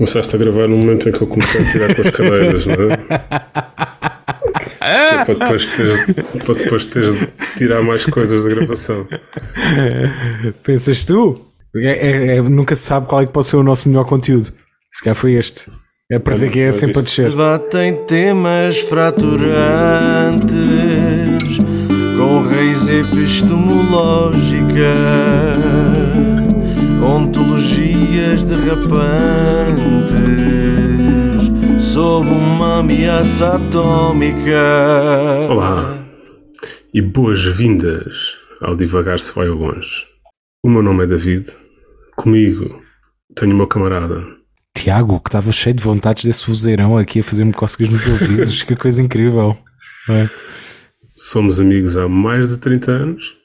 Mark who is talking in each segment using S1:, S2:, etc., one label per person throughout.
S1: Começaste a gravar no momento em que eu comecei a tirar com as cadeiras, não é? é para, depois teres, para depois teres de tirar mais coisas da gravação.
S2: Pensas tu? É, é, é, nunca se sabe qual é que pode ser o nosso melhor conteúdo. Se calhar foi este. É para que é sempre a descer.
S3: Debatem temas fraturantes com raiz epistemológica, ontologias derrapantes sob uma ameaça atômica.
S1: Olá e boas-vindas ao Divagar Se Vai ao Longe. O meu nome é David, comigo tenho o meu camarada
S2: Tiago, que estava cheio de vontades desse vozeirão aqui a fazer-me cócegas nos ouvidos. que coisa incrível. É.
S1: Somos amigos há mais de 30 anos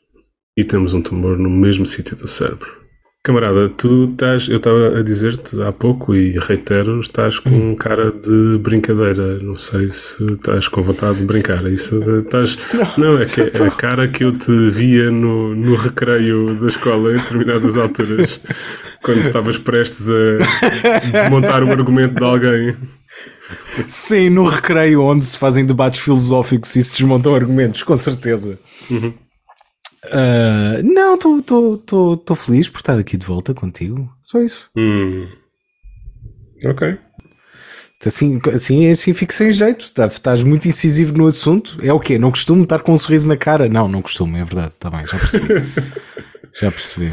S1: e temos um tumor no mesmo sítio do cérebro. Camarada, tu estás, eu estava a dizer-te há pouco e reitero, estás com um cara de brincadeira. Não sei se estás com vontade de brincar. É isso estás. Não, não é que é a cara que eu te via no, no recreio da escola em determinadas alturas, quando estavas prestes a desmontar o argumento de alguém.
S2: Sim, no recreio onde se fazem debates filosóficos e se desmontam argumentos, com certeza. Uhum. Uh, não, estou feliz por estar aqui de volta contigo. Só isso.
S1: Hum. Ok.
S2: Assim, assim, assim fico sem jeito. Tá, estás muito incisivo no assunto. É o quê? Não costumo estar com um sorriso na cara? Não, não costumo, é verdade. Está bem, já percebi. já percebi.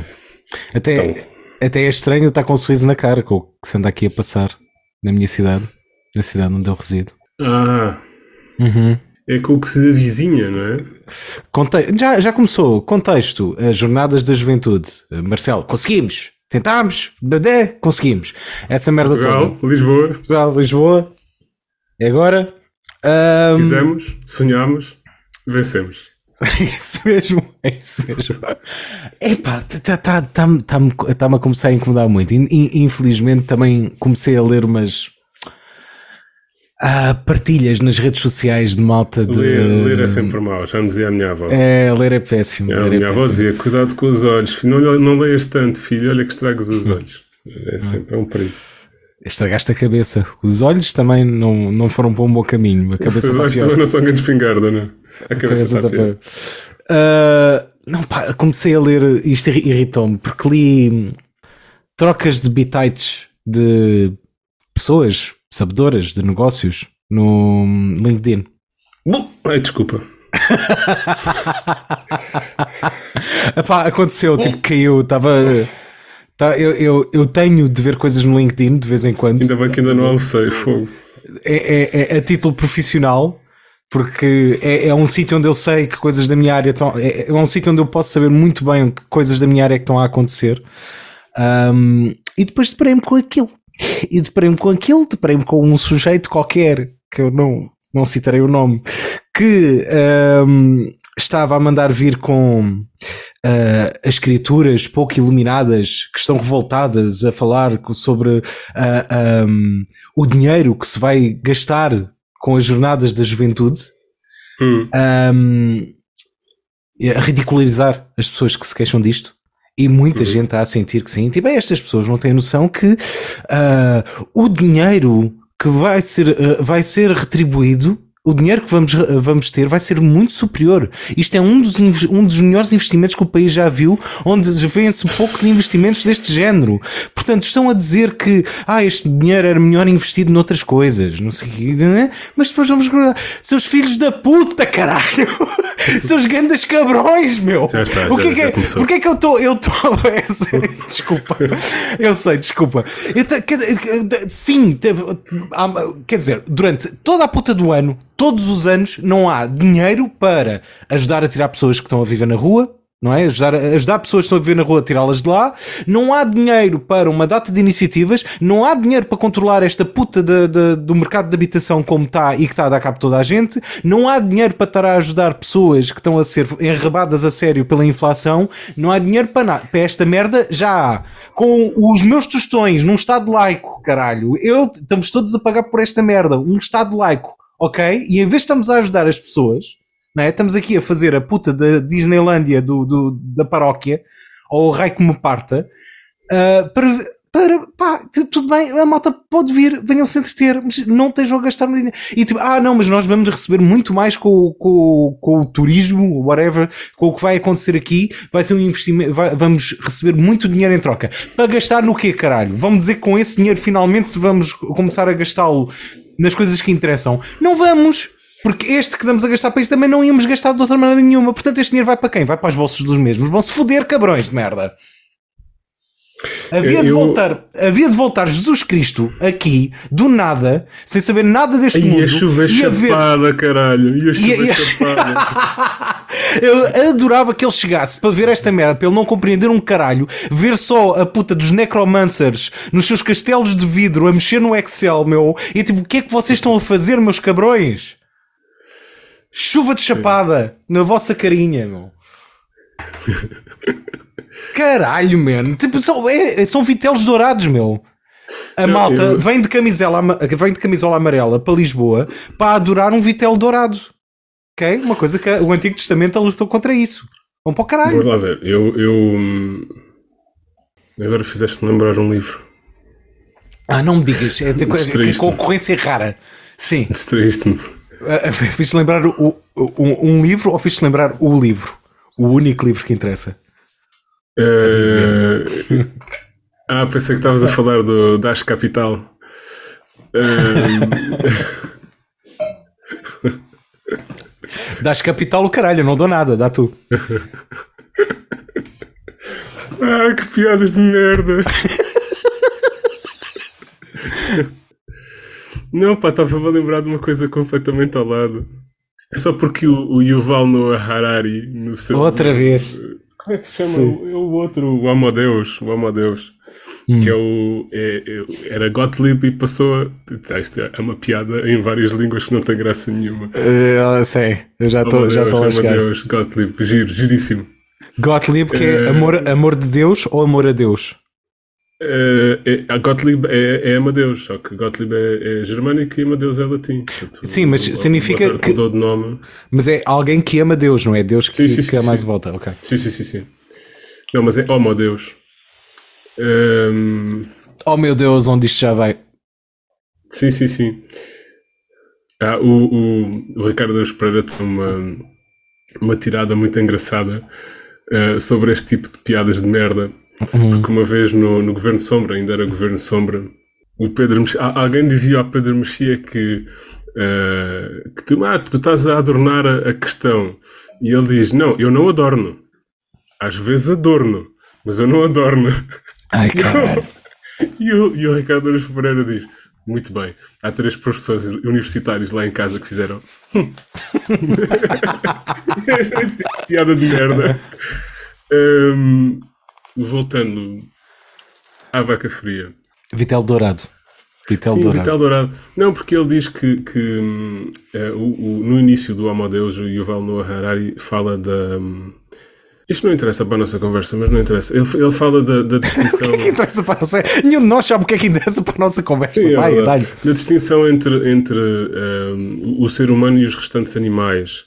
S2: Até, então. até é estranho estar com um sorriso na cara com o que se anda aqui a passar na minha cidade, na cidade onde eu resido.
S1: Ah.
S2: Uhum.
S1: É com o que se avizinha, não é?
S2: Conte já, já começou. Contexto: as Jornadas da Juventude. Marcelo, conseguimos! Tentámos, badé, conseguimos. Essa merda
S1: Portugal,
S2: toda.
S1: Lisboa.
S2: Portugal, Lisboa. E agora?
S1: Um... Fizemos, sonhámos, vencemos.
S2: É isso mesmo, é isso mesmo. Epá, está tá, tá, tá, tá, tá, a começar a incomodar muito. Infelizmente também comecei a ler umas Há partilhas nas redes sociais de malta de.
S1: Ler, ler é sempre mau, já me dizia a minha avó.
S2: É, ler é péssimo.
S1: É, a
S2: minha
S1: é avó dizia: cuidado com os olhos, não, não leias tanto, filho, olha que estragas os olhos. É sempre é um perigo.
S2: Estragaste a cabeça. Os olhos também não, não foram para um bom caminho. A cabeça
S1: os olhos também não são grande espingarda, não? A, a cabeça, está pior.
S2: Uh, não, pá, comecei a ler, isto irritou-me, porque li trocas de bitites de pessoas sabedoras de negócios no LinkedIn.
S1: Bom, ai, desculpa.
S2: Epá, aconteceu, tipo, caiu, estava. Tá, eu, eu, eu tenho de ver coisas no LinkedIn de vez em quando.
S1: Ainda bem que ainda não almocei, fogo.
S2: É, é, é, a título profissional, porque é, é um sítio onde eu sei que coisas da minha área estão. É, é um sítio onde eu posso saber muito bem que coisas da minha área que estão a acontecer. Um, e depois deparei-me com aquilo e deparei-me com aquilo, deparei-me com um sujeito qualquer, que eu não, não citarei o nome, que um, estava a mandar vir com uh, as escrituras pouco iluminadas que estão revoltadas a falar sobre uh, um, o dinheiro que se vai gastar com as jornadas da juventude.
S1: Hum.
S2: Um, a ridicularizar as pessoas que se queixam disto. E muita uhum. gente está a sentir que sim. Tipo, é, estas pessoas não têm noção que uh, o dinheiro que vai ser, uh, vai ser retribuído o dinheiro que vamos, vamos ter vai ser muito superior. Isto é um dos, um dos melhores investimentos que o país já viu, onde vêem-se poucos investimentos deste género. Portanto, estão a dizer que ah, este dinheiro era melhor investido noutras coisas, não sei o quê, é? mas depois vamos. Seus filhos da puta, caralho! Seus grandes cabrões, meu!
S1: Já está, o que é já, é,
S2: já Porquê é que eu estou. Eu estou. desculpa. Eu sei, desculpa. Eu sim, quer dizer, durante toda a puta do ano todos os anos não há dinheiro para ajudar a tirar pessoas que estão a viver na rua, não é? Ajudar, ajudar pessoas que estão a viver na rua a tirá-las de lá. Não há dinheiro para uma data de iniciativas, não há dinheiro para controlar esta puta de, de, do mercado de habitação como está e que está a dar cabo toda a gente. Não há dinheiro para estar a ajudar pessoas que estão a ser enrebadas a sério pela inflação. Não há dinheiro para nada. Para esta merda já há. Com os meus tostões num Estado laico, caralho. Eu, estamos todos a pagar por esta merda. Um Estado laico ok? E em vez de estamos a ajudar as pessoas, não é? estamos aqui a fazer a puta da Disneylândia do, do da paróquia, ou o rei que me parta, uh, para, para, pá, tudo bem, a malta pode vir, venham-se entreter, mas não estejam a gastar dinheiro. E tipo, ah, não, mas nós vamos receber muito mais com, com, com o turismo, whatever, com o que vai acontecer aqui, vai ser um investimento, vai- vamos receber muito dinheiro em troca. Para gastar no quê, caralho? Vamos dizer que com esse dinheiro finalmente vamos começar a gastá-lo nas coisas que interessam. Não vamos! Porque este que damos a gastar para isto também não íamos gastar de outra maneira nenhuma. Portanto, este dinheiro vai para quem? Vai para os bolsos dos mesmos. Vão-se foder, cabrões de merda. Havia de,
S1: Eu-
S2: voltar, havia de voltar Jesus Cristo aqui, do nada, sem saber nada deste
S1: E
S2: mundo.
S1: a
S2: e a ver-
S1: chapada, caralho. E a chover
S2: e a-
S1: chapada.
S2: Eu adorava que ele chegasse para ver esta merda, para ele não compreender um caralho, ver só a puta dos necromancers nos seus castelos de vidro a mexer no Excel, meu, e tipo, o que é que vocês estão a fazer, meus cabrões? Chuva de chapada na vossa carinha, meu. Caralho, mano. Tipo, são, é- são vitelos dourados, meu. A
S1: Não,
S2: malta
S1: eu-
S2: vem, de camisola, ama- vem de camisola amarela para Lisboa para adorar um vitelo dourado. Ok? Uma coisa que o Antigo Testamento lutou contra isso. Vão para o caralho.
S1: Vamos lá ver. Eu. eu hum, agora fizeste-me lembrar um livro.
S2: Ah, não me digas. É, é,
S1: Distraíste-me.
S2: concorrência rara. Sim.
S1: Distraíste-me.
S2: Ah, ah, Fiz-te lembrar o, um, um livro ou fiz-te lembrar o livro? O único livro que interessa.
S1: Eh, ah, pensei que estavas a falar do Dash Capital. Eh,
S2: Dás capital o caralho, eu não dou nada, dá tu.
S1: ah, que piadas de merda! Não, pá, estava a lembrar de uma coisa completamente ao lado. É só porque o, o Yuval Noah Harari no seu.
S2: Outra vez.
S1: Como é que se chama? É o outro, o Amadeus. O Amadeus. Que é o. é- é- era Gottlieb e passou a. Ah, Isto é uma piada em várias línguas que não tem graça nenhuma.
S2: Uh, sei, eu já estou já a chegar.
S1: Amadeus, Gottlieb, giro, giríssimo.
S2: Gottlieb, que é
S1: Eh,
S2: amor, amor de Deus ou amor a Deus?
S1: É, é- a Gottlieb é, é Amadeus, só que Gottlieb é, é germânico e Amadeus é latim. Portanto,
S2: Sim, mas
S1: o- o
S2: significa
S1: Mozart
S2: que-
S1: de nome.
S2: Mas é alguém que ama Deus, não é Deus que,
S1: Sim, sim,
S2: que mais
S1: sim.
S2: volta. Ok.
S1: Sim, sim, sim, sim. Não, mas é Homo Deus. Ehm,
S2: Oh meu Deus, onde isto já vai?
S1: Sim, sim, sim. Ah, o, o, o Ricardo Deus Pereira tem uma, uma tirada muito engraçada ah, sobre este tipo de piadas de merda. Porque uma vez no, no Governo Sombra, ainda era Governo Sombra, o Pedro Mexia, alguém dizia ao Pedro Mexia que, ah, que tu, ah, tu estás a adornar a, a questão. E ele diz: Não, eu não adorno. Às vezes adorno, mas eu não adorno.
S2: Ai caralho.
S1: E o, e o Ricardo Araújo Pereira diz: Muito bem, há três professores universitários lá em casa que fizeram. Piada de merda. Hum, voltando à vaca fria.
S2: Vitel Dourado. Vitel
S1: Sim,
S2: Dourado.
S1: Vital Dourado. Não, porque ele diz que, que hum, eh, o, o- no início do Homo Deus, o Yuval Noah Harari fala da. hum, isto não interessa para a nossa conversa, mas não interessa. Ele, ele fala da, da distinção.
S2: O que é que interessa para nossa... Nenhum de nós sabe o que é que interessa para a nossa conversa.
S1: Sim, é
S2: vai, dá-lhe.
S1: Da distinção entre, entre um, o ser humano e os restantes animais.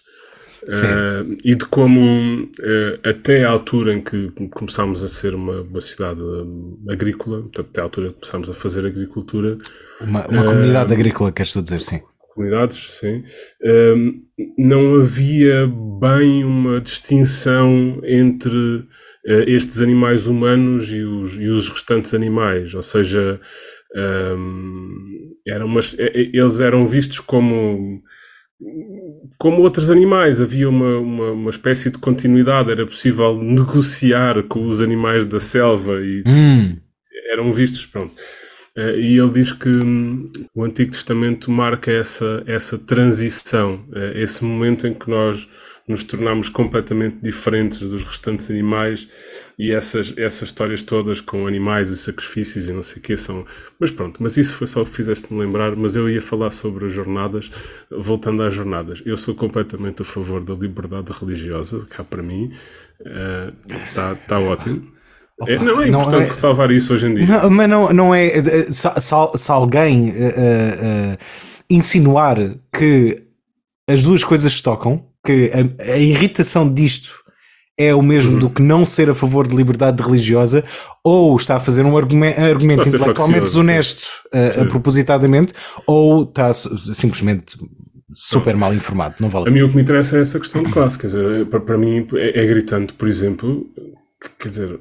S1: Uh, e de como uh, até à altura em que começámos a ser uma, uma cidade um, agrícola, portanto, até à altura que começámos a fazer agricultura,
S2: Uma, uma
S1: Eh,
S2: comunidade agrícola, queres tu dizer, sim.
S1: comunidades, sim, um, não havia bem uma distinção entre uh, estes animais humanos e os, e os restantes animais, ou seja, um, eram umas, eles eram vistos como como outros animais, havia uma, uma, uma espécie de continuidade, era possível negociar com os animais da selva e
S2: Hum,
S1: eram vistos, pronto. Eh, e ele diz que hum, o Antigo Testamento marca essa, essa transição, eh, esse momento em que nós nos tornamos completamente diferentes dos restantes animais e essas, essas histórias todas com animais e sacrifícios e não sei o que são. Mas pronto, mas isso foi só o que fizeste-me lembrar. Mas eu ia falar sobre as jornadas, voltando às jornadas. Eu sou completamente a favor da liberdade religiosa, cá para mim. Está tá ótimo. É, não é
S2: não
S1: importante
S2: é-
S1: ressalvar isso hoje em dia.
S2: Não, mas não, não é. eh, Se, se- se alguém eh, eh, eh, insinuar que as duas coisas se tocam, que a, a irritação disto é o mesmo
S1: Uhum.
S2: do que não ser a favor de liberdade religiosa, ou está a fazer um argumento, argumento intelectualmente desonesto uh, uh, propositadamente, ou está simplesmente super mal informado. Não vale
S1: A mim o que me interessa é essa questão de classe, quer dizer, para, para mim é, é gritante, por exemplo, que- quer dizer,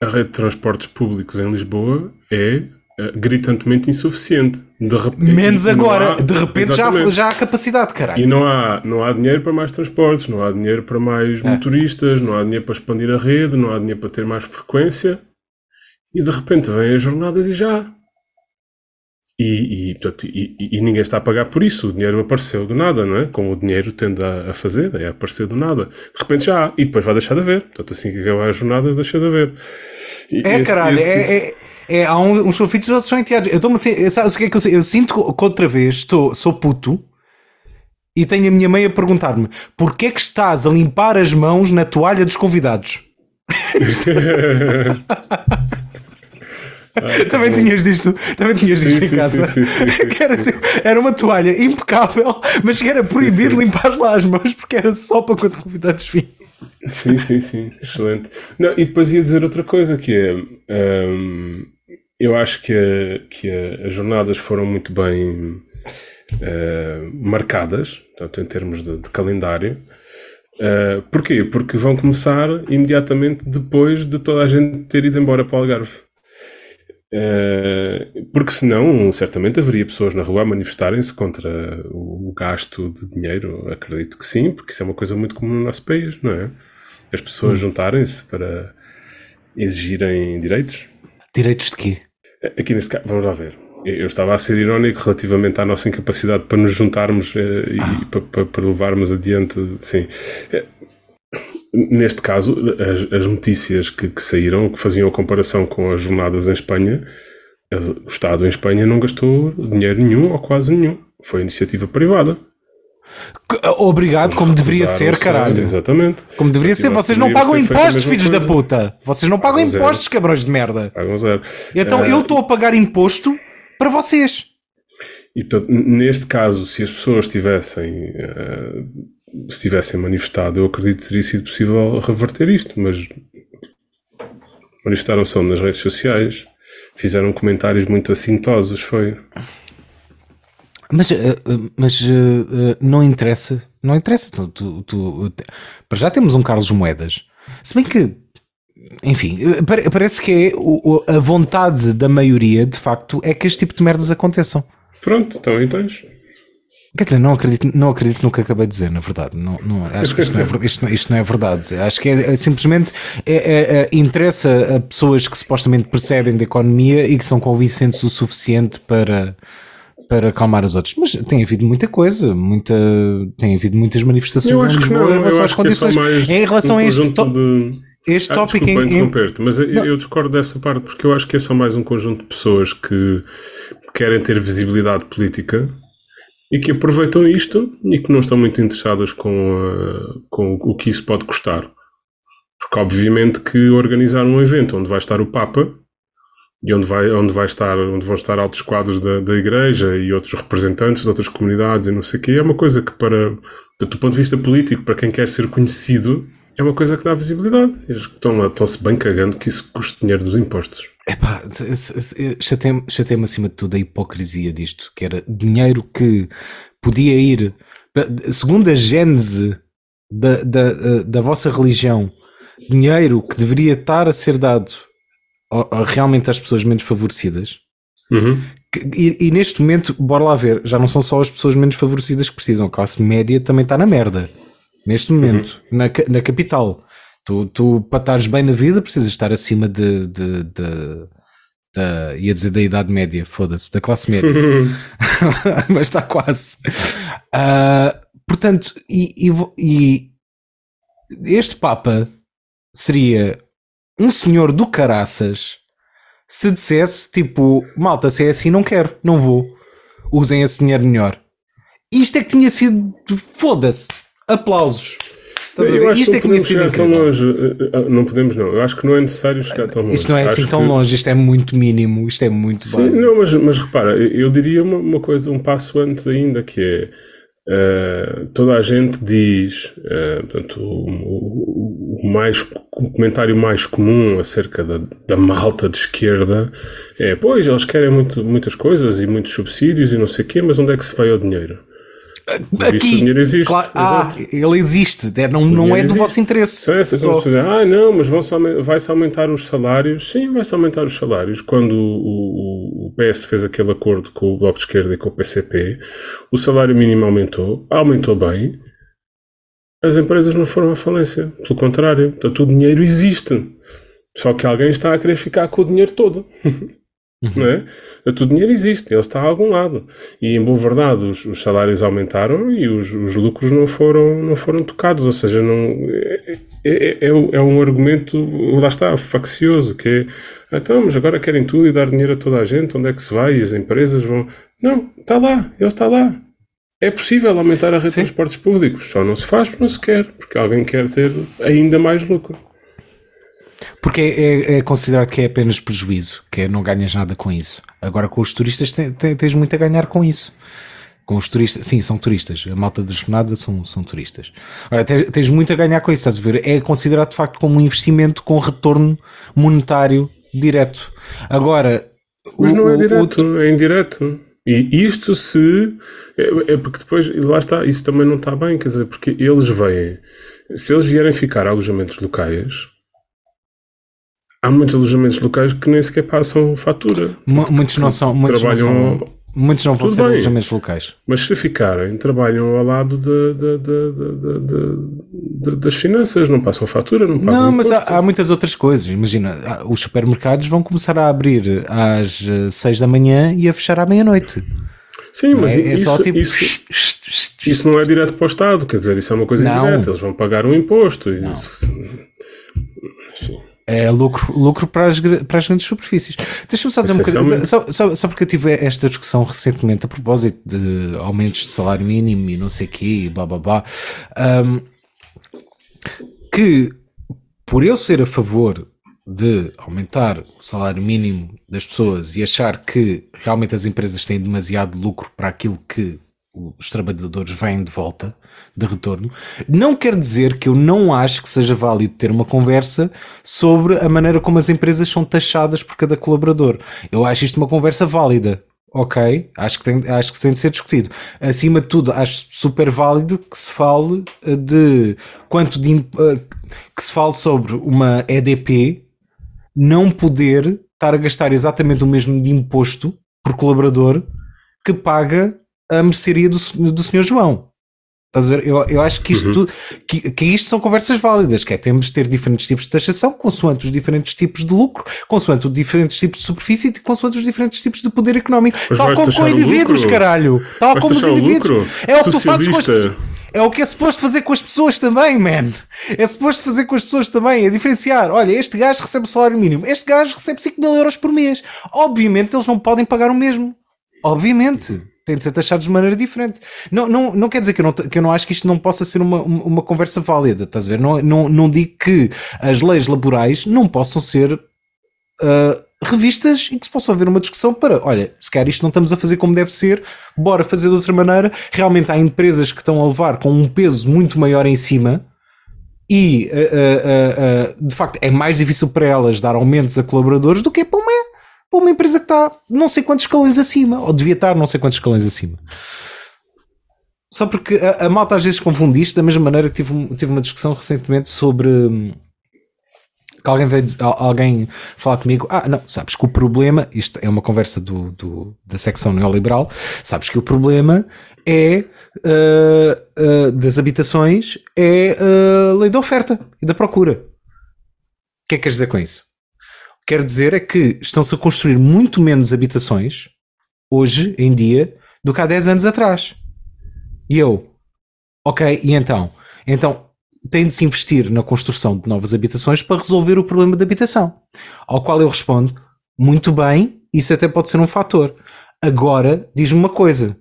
S1: a rede de transportes públicos em Lisboa é eh, gritantemente insuficiente. De rep-
S2: Menos agora,
S1: há-
S2: de repente já,
S1: Exatamente.
S2: já há capacidade, caralho.
S1: E não há, não há dinheiro para mais transportes, não há dinheiro para mais
S2: É.
S1: motoristas, não há dinheiro para expandir a rede, não há dinheiro para ter mais frequência. E de repente vêm as jornadas e já. E, e, portanto, e, e- ninguém está a pagar por isso. O dinheiro apareceu do nada, não é? Como o dinheiro tende a, a fazer, é aparecer do nada. De repente já há. E depois vai deixar de haver. Portanto, assim que acabar as jornadas, deixa de haver. E
S2: É,
S1: esse-
S2: caralho,
S1: esse
S2: é, é, é, há um- uns sulfitos outros são enteados. Eu estou-me assim, sabe o que é que eu, eu sinto que outra vez estou, sou puto e tenho a minha mãe a perguntar-me porquê é que estás a limpar as mãos na toalha dos convidados? também tinhas disto, também tinhas disto
S1: Sim,
S2: em
S1: sim,
S2: casa.
S1: sim,
S2: era, tipo, era uma toalha impecável, mas que era proibido limpar lá as mãos porque era só para quando convidados vinham.
S1: Sim, sim, sim, excelente. Não, e depois ia dizer outra coisa que é hum, eu acho que, a- que a- as jornadas foram muito bem eh, marcadas, portanto, em termos de, de calendário. Eh, porquê? Porque vão começar imediatamente depois de toda a gente ter ido embora para o Algarve. Eh, porque senão, certamente haveria pessoas na rua a manifestarem-se contra o, o gasto de dinheiro. Acredito que sim, porque isso é uma coisa muito comum no nosso país, não é? As pessoas juntarem-se para exigirem direitos.
S2: Direitos de quê?
S1: Aqui neste caso, vamos lá ver. Eu estava a ser irónico relativamente à nossa incapacidade para nos juntarmos eh, e para, para- para levarmos adiante, sim. Eh, Neste caso, as, as notícias que, que saíram, que faziam a comparação com as jornadas em Espanha, eh, o Estado em Espanha não gastou dinheiro nenhum ou quase nenhum. Foi iniciativa privada.
S2: Obrigado, como deveria ser, caralho.
S1: Exatamente.
S2: Como deveria ser, vocês não pagam impostos, filhos da puta. Vocês não pagam impostos, cabrões de merda.
S1: Pagam zero.
S2: Então
S1: Eh,
S2: eu estou a pagar imposto para vocês.
S1: E portanto, neste caso, se as pessoas tivessem, eh, se tivessem manifestado, eu acredito que teria sido possível reverter isto, mas manifestaram só nas redes sociais, fizeram comentários muito assintosos, foi.
S2: Mas, eh, eh, mas eh, não interessa. Não interessa. Tu, tu, tu- para já temos um Carlos Moedas. Se bem que, enfim, pare- parece que é a vontade da maioria, de facto, é que este tipo de merdas aconteçam.
S1: Pronto, então aí tens.
S2: Quer dizer, não acredito, não acredito no que acabei de dizer, na verdade. Não, não, acho que isto não, é, isto, não- isto não é verdade. Acho que é, é simplesmente é- é- é- interessa a pessoas que supostamente percebem da economia e que são convincentes o suficiente para, para acalmar os outros. Mas tem havido muita coisa, muita, tem havido muitas manifestações
S1: Eu acho que não,
S2: em relação às
S1: é só
S2: condições.
S1: mais
S2: em relação
S1: um
S2: a este,
S1: de...
S2: este
S1: Ah,
S2: tópico
S1: desculpa
S2: em, em,
S1: interromper-te, mas eu, eu discordo dessa parte porque eu acho que é só mais um conjunto de pessoas que querem ter visibilidade política e que aproveitam isto e que não estão muito interessadas com, a- com o que isso pode custar. Porque obviamente que organizar um evento onde vai estar o Papa e onde, vai, onde, vai estar, onde vão estar altos quadros da, da igreja e outros representantes de outras comunidades e não sei o quê, é uma coisa que para, do ponto de vista político, para quem quer ser conhecido, é uma coisa que dá visibilidade. Eles estão lá, estão-se bem cagando que isso custe dinheiro dos impostos.
S2: Se- se- chateia-me chateia-me acima de tudo a hipocrisia disto, que era dinheiro que podia ir, segundo a gênese da, da, da vossa religião, dinheiro que deveria estar a ser dado realmente às pessoas menos favorecidas.
S1: Uhum.
S2: E, e neste momento, bora lá ver, já não são só as pessoas menos favorecidas que precisam, a classe média também está na merda. Neste momento, na, ca- na capital. Tu, tu, para estares bem na vida, precisas estar acima de. de, de- da, ia dizer da idade média, foda-se, da classe média. Mas está quase. Ah, portanto, e, e e este Papa seria um senhor do caraças se dissesse tipo, malta, se é assim, não quero, não vou. Usem esse dinheiro melhor. Isto é que tinha sido. Foda-se. Aplausos. Estás
S1: Eu acho
S2: Isto
S1: que
S2: é que
S1: não
S2: tinha
S1: podemos
S2: sido
S1: chegar tão longe. Eh, eh, Não podemos, não. Eu acho que não é necessário chegar tão longe.
S2: Isto não é assim
S1: Acho
S2: tão
S1: que-
S2: longe, isto é muito mínimo, isto é muito
S1: Sim,
S2: básico.
S1: não, mas, mas repara, eu eu diria uma, uma coisa, um passo antes ainda, que é Uh, toda a gente diz, uh, portanto, o, o, o, mais, o comentário mais comum acerca da, da malta de esquerda é: pois, eles querem muito, muitas coisas e muitos subsídios e não sei o quê, mas onde é que se vai o dinheiro?
S2: Aqui, o dinheiro existe. Claro, ah, ele existe, é, não, não é do existe. vosso interesse.
S1: É, só... dizer, ah, não, mas vai-se aumentar os salários. Sim, vai-se aumentar os salários. Quando o, PS fez aquele acordo com o Bloco de Esquerda e com o PCP, o salário mínimo aumentou, aumentou bem. As empresas não foram à falência. Pelo contrário, portanto, o dinheiro existe. Só que alguém está a querer ficar com o dinheiro todo. Uhum. É? O dinheiro existe, ele está a algum lado. E em boa verdade, os, os salários aumentaram e os, os, lucros não foram, não foram tocados. Ou seja, não, é, é, é, é um argumento, lá está, faccioso, que é então, mas agora querem tudo e dar dinheiro a toda a gente, onde é que se vai? E as empresas vão. Não, está lá, ele está lá. É possível aumentar a rede de transportes públicos, só não se faz porque não se quer, porque alguém quer ter ainda mais lucro.
S2: Porque é, é, é, considerado que é apenas prejuízo, que é não ganhas nada com isso. Agora com os turistas tens muito a ganhar com isso. Com os turistas, sim, são turistas. A malta da jornada são, são turistas. Ora, tens muito a ganhar com isso, estás a ver? É considerado de facto como um investimento com retorno monetário direto. Agora.
S1: Mas o, não é direto, o, é indireto. E isto se. É, é, porque depois, lá está, isso também não está bem, quer dizer, porque eles vêm. Se eles vierem ficar a alojamentos locais, há muitos alojamentos locais que nem sequer passam fatura.
S2: M muitos não são. Muitos trabalham, não são, muitos não vão ser bem, alojamentos locais.
S1: Mas se ficarem, trabalham ao lado de, de, de, das finanças, não passam fatura, não pagam
S2: Não, mas há, há, muitas outras coisas. Imagina, os supermercados vão começar a abrir às 6 da manhã e a fechar à meia-noite.
S1: Sim, mas é, é isso, tipo... isso, isso, não é direto para o Estado, quer dizer, isso é uma coisa não. indireta, eles vão pagar um imposto. Isso,
S2: é lucro, lucro para, as, para as grandes superfícies. Deixa-me só dizer um bocadinho, só, só, só, porque eu tive esta discussão recentemente a propósito de aumentos de salário mínimo e não sei o quê, blá blá blá, um, que por eu ser a favor de aumentar o salário mínimo das pessoas e achar que realmente as empresas têm demasiado lucro para aquilo que os trabalhadores vêm de volta, de retorno, não quer dizer que eu não acho que seja válido ter uma conversa sobre a maneira como as empresas são taxadas por cada colaborador. Eu acho isto uma conversa válida. Ok, acho que, tem, acho que tem de ser discutido. Acima de tudo, acho super válido que se fale eh, de quanto de eh, que se fale sobre uma EDP não poder estar a gastar exatamente o mesmo de imposto por colaborador que paga a mercearia do, do Senhor João. Estás a ver? Eu, eu acho que isto, uhum. que, que isto são conversas válidas, que é temos de ter diferentes tipos de taxação, consoante os diferentes tipos de lucro, consoante os diferentes tipos de superfície e consoante os diferentes tipos de poder económico. Mas Tal como com indivíduos, caralho. Tal como os indivíduos. É o que tu fazes com as é o que é suposto fazer com as pessoas também, man. É suposto fazer com as pessoas também, é diferenciar. Olha, este gajo recebe o salário mínimo, este gajo recebe 5 mil euros por mês. Obviamente eles não podem pagar o mesmo. Obviamente têm de ser taxados de maneira diferente. Não, não, não quer dizer que eu não, que eu não acho que isto não possa ser uma, uma conversa válida, estás a ver? Não, não, não digo que as leis laborais não possam ser uh, revistas e que se possa haver uma discussão para, olha, se calhar isto não estamos a fazer como deve ser, bora fazer de outra maneira. Realmente há empresas que estão a levar com um peso muito maior em cima e uh, uh, de facto é mais difícil para elas dar aumentos a colaboradores do que para uma para uma empresa que está não sei quantos escalões acima, ou devia estar não sei quantos escalões acima. Só porque a, a malta às vezes confunde isto, da mesma maneira que tive, tive uma discussão recentemente sobre hum, que alguém veio alguém falar comigo, ah, não, sabes que o problema, isto é uma conversa do, do da secção neoliberal, sabes que o problema é uh, uh, das habitações é a uh, lei da oferta e da procura. O que é que queres dizer com isso? Quer dizer é que estão-se a construir muito menos habitações hoje em dia do que há 10 anos atrás. E eu, ok, e então? Então tem de se investir na construção de novas habitações para resolver o problema da habitação. Ao qual eu respondo, muito bem, isso até pode ser um fator. Agora, diz-me uma coisa: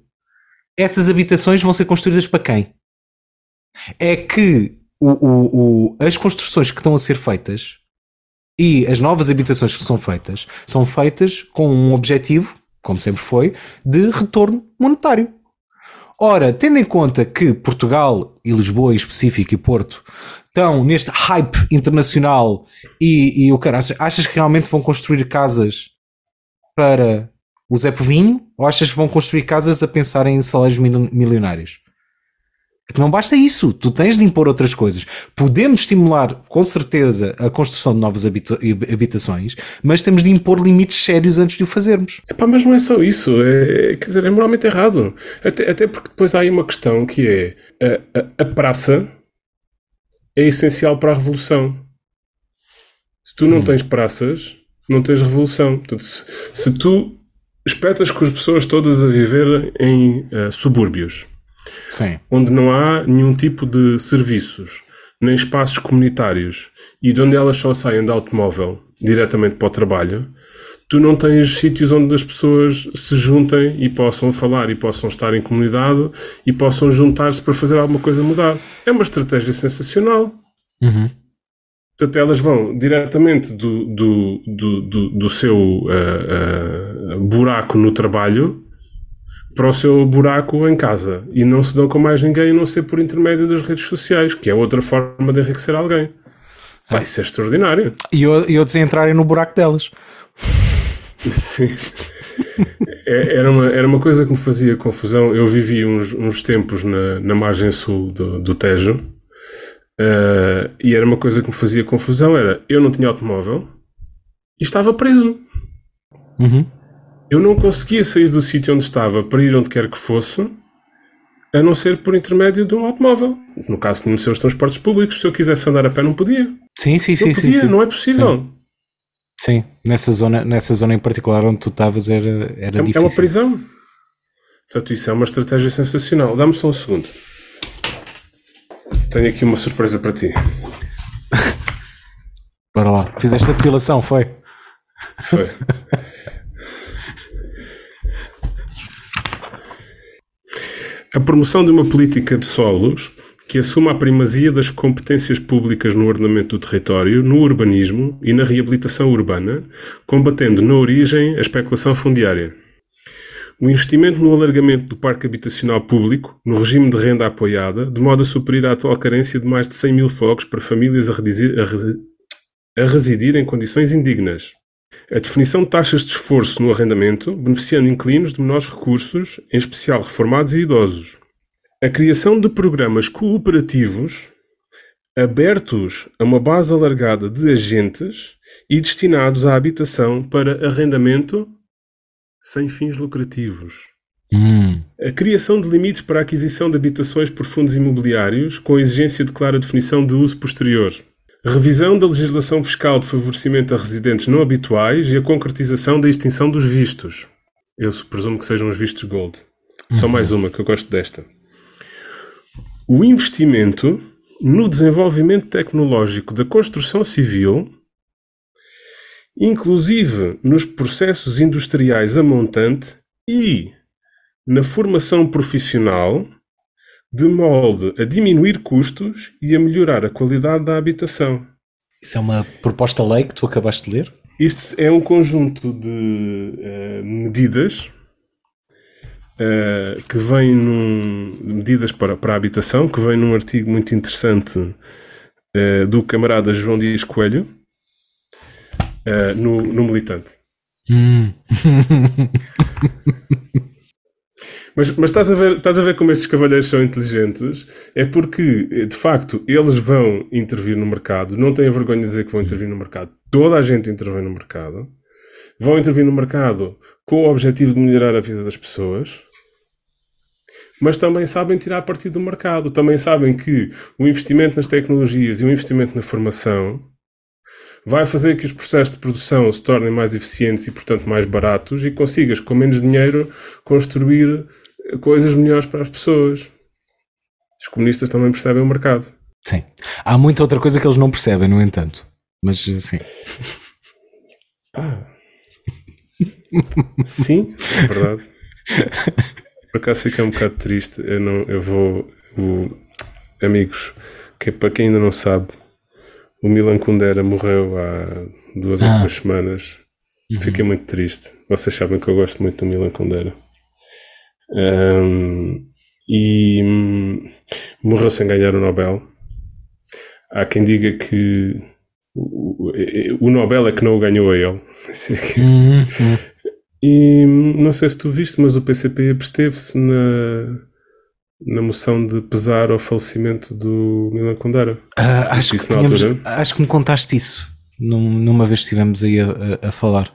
S2: essas habitações vão ser construídas para quem? É que o, o, o, as construções que estão a ser feitas e as novas habitações que são feitas são feitas com um objetivo, como sempre foi, de retorno monetário. Ora, tendo em conta que Portugal e Lisboa em específico e Porto estão neste hype internacional e, e o cara, achas, achas que realmente vão construir casas para o Zé Povinho ou achas que vão construir casas a pensar em salários mil- milionários? Porque não basta isso, tu tens de impor outras coisas. Podemos estimular, com certeza, a construção de novas habita- habitações, mas temos de impor limites sérios antes de o fazermos.
S1: Epá, mas não é só isso, é, quer dizer, é moralmente errado. Até, até porque depois há aí uma questão que é a, a, a praça é essencial para a revolução. Se tu não tens praças, não tens revolução. Portanto, se, se tu espetas com as pessoas todas a viver em eh, subúrbios,
S2: Sim.
S1: onde não há nenhum tipo de serviços, nem espaços comunitários, e de onde elas só saem de automóvel diretamente para o trabalho, tu não tens sítios onde as pessoas se juntem e possam falar e possam estar em comunidade e possam juntar-se para fazer alguma coisa mudar. É uma estratégia sensacional. Portanto, elas vão diretamente do, do, do, do, do seu ah, ah, buraco no trabalho para o seu buraco em casa e não se dão com mais ninguém a não ser por intermédio das redes sociais, que é outra forma de enriquecer alguém. Isso é extraordinário.
S2: E, outros entrarem no buraco delas.
S1: Sim. É- Era uma, era uma coisa que me fazia confusão. Eu vivi uns, uns tempos na, na margem sul do, do Tejo eh, e era uma coisa que me fazia confusão. Era eu não tinha automóvel e estava preso.
S2: Uhum.
S1: Eu não conseguia sair do sítio onde estava para ir onde quer que fosse, a não ser por intermédio de um automóvel. No caso, tinha os seus transportes públicos. Se eu quisesse andar a pé, não podia.
S2: Sim, sim,
S1: Não
S2: sim, sim,
S1: podia,
S2: sim.
S1: não é possível.
S2: Sim, nessa zona, nessa zona em particular onde tu estavas era, era
S1: É, é
S2: difícil.
S1: uma prisão. Portanto, isso é uma estratégia sensacional. Dá-me só um segundo. Tenho aqui uma surpresa para ti.
S2: Bora lá. Fizeste a depilação, foi?
S1: Foi. promoção de uma política de solos que assuma a primazia das competências públicas no ordenamento do território, no urbanismo e na reabilitação urbana, combatendo na origem a especulação fundiária. O investimento no alargamento do parque habitacional público, no regime de renda apoiada, de modo a suprir a atual carência de mais de 100 mil fogos para famílias a, resi- a resi- a residir em condições indignas. A definição de taxas de esforço no arrendamento, beneficiando inquilinos de menores recursos, em especial reformados e idosos. A criação de programas cooperativos abertos a uma base alargada de agentes e destinados à habitação para arrendamento sem fins lucrativos.
S2: Hum.
S1: A criação de limites para a aquisição de habitações por fundos imobiliários com a exigência de clara definição de uso posterior. Revisão da legislação fiscal de favorecimento a residentes não habituais e a concretização da extinção dos vistos. Eu presumo que sejam os vistos gold. Só mais uma, que eu gosto desta. O investimento no desenvolvimento tecnológico da construção civil, inclusive nos processos industriais a montante e na formação profissional, de molde a diminuir custos e a melhorar a qualidade da habitação.
S2: Isso é uma proposta lei que tu acabaste de ler?
S1: Isto é um conjunto de eh, medidas eh, que vem num medidas para, para a habitação, que vem num artigo muito interessante eh, do camarada João Dias Coelho no, no Militante. Mas, mas estás, a ver, estás a ver como estes cavalheiros são inteligentes? É porque, de facto, eles vão intervir no mercado, não têm vergonha de dizer que vão intervir no mercado. Toda a gente intervém no mercado. Vão intervir no mercado com o objetivo de melhorar a vida das pessoas. Mas também sabem tirar partido do mercado. Também sabem que o investimento nas tecnologias e o investimento na formação vai fazer que os processos de produção se tornem mais eficientes e, portanto, mais baratos e consigas, com menos dinheiro, construir coisas melhores para as pessoas. Os comunistas também percebem o mercado.
S2: Sim. Há muita outra coisa que eles não percebem, no entanto. Mas sim.
S1: Sim, é verdade. Por acaso fiquei um bocado triste. Eu, não, eu vou. o- amigos, que para quem ainda não sabe, o Milan Kundera morreu há duas ou
S2: Ah.
S1: três semanas. Fiquei muito triste. Vocês sabem que eu gosto muito do Milan Kundera. Ahm, e hum, morreu sem ganhar o Nobel. Há quem diga que o, o- o Nobel é que não o ganhou a ele. E hum, não sei se tu viste, mas o PCP absteve-se na, na moção de pesar ao falecimento do Milan Kundera.
S2: Ah, acho, que tínhamos- acho que me contaste isso num- numa vez que estivemos aí a, a- a falar.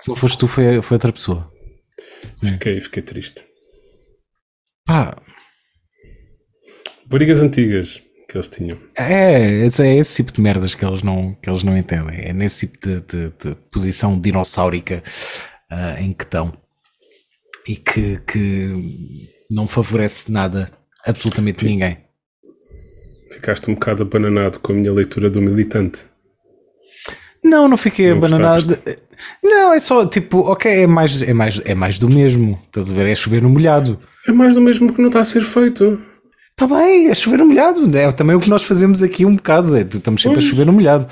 S2: Se não foste tu, foi, foi outra pessoa.
S1: Fiquei, fiquei triste.
S2: Pá,
S1: Brigas antigas que eles tinham.
S2: é, esse- é esse tipo de merdas que eles não, que eles não entendem. É nesse tipo de, de- de posição dinossáurica ah, em que estão e que, que não favorece nada, absolutamente ninguém.
S1: Ficaste um bocado abananado com a minha leitura do militante.
S2: Não, não fiquei
S1: Não gostaste?
S2: Não, é só tipo, ok, é mais, é, mais, é mais do mesmo. Estás a ver? É chover no molhado.
S1: É mais do mesmo que não está a ser feito.
S2: Está bem, é chover no molhado. É também o que nós fazemos aqui um bocado. É, estamos sempre a chover no molhado.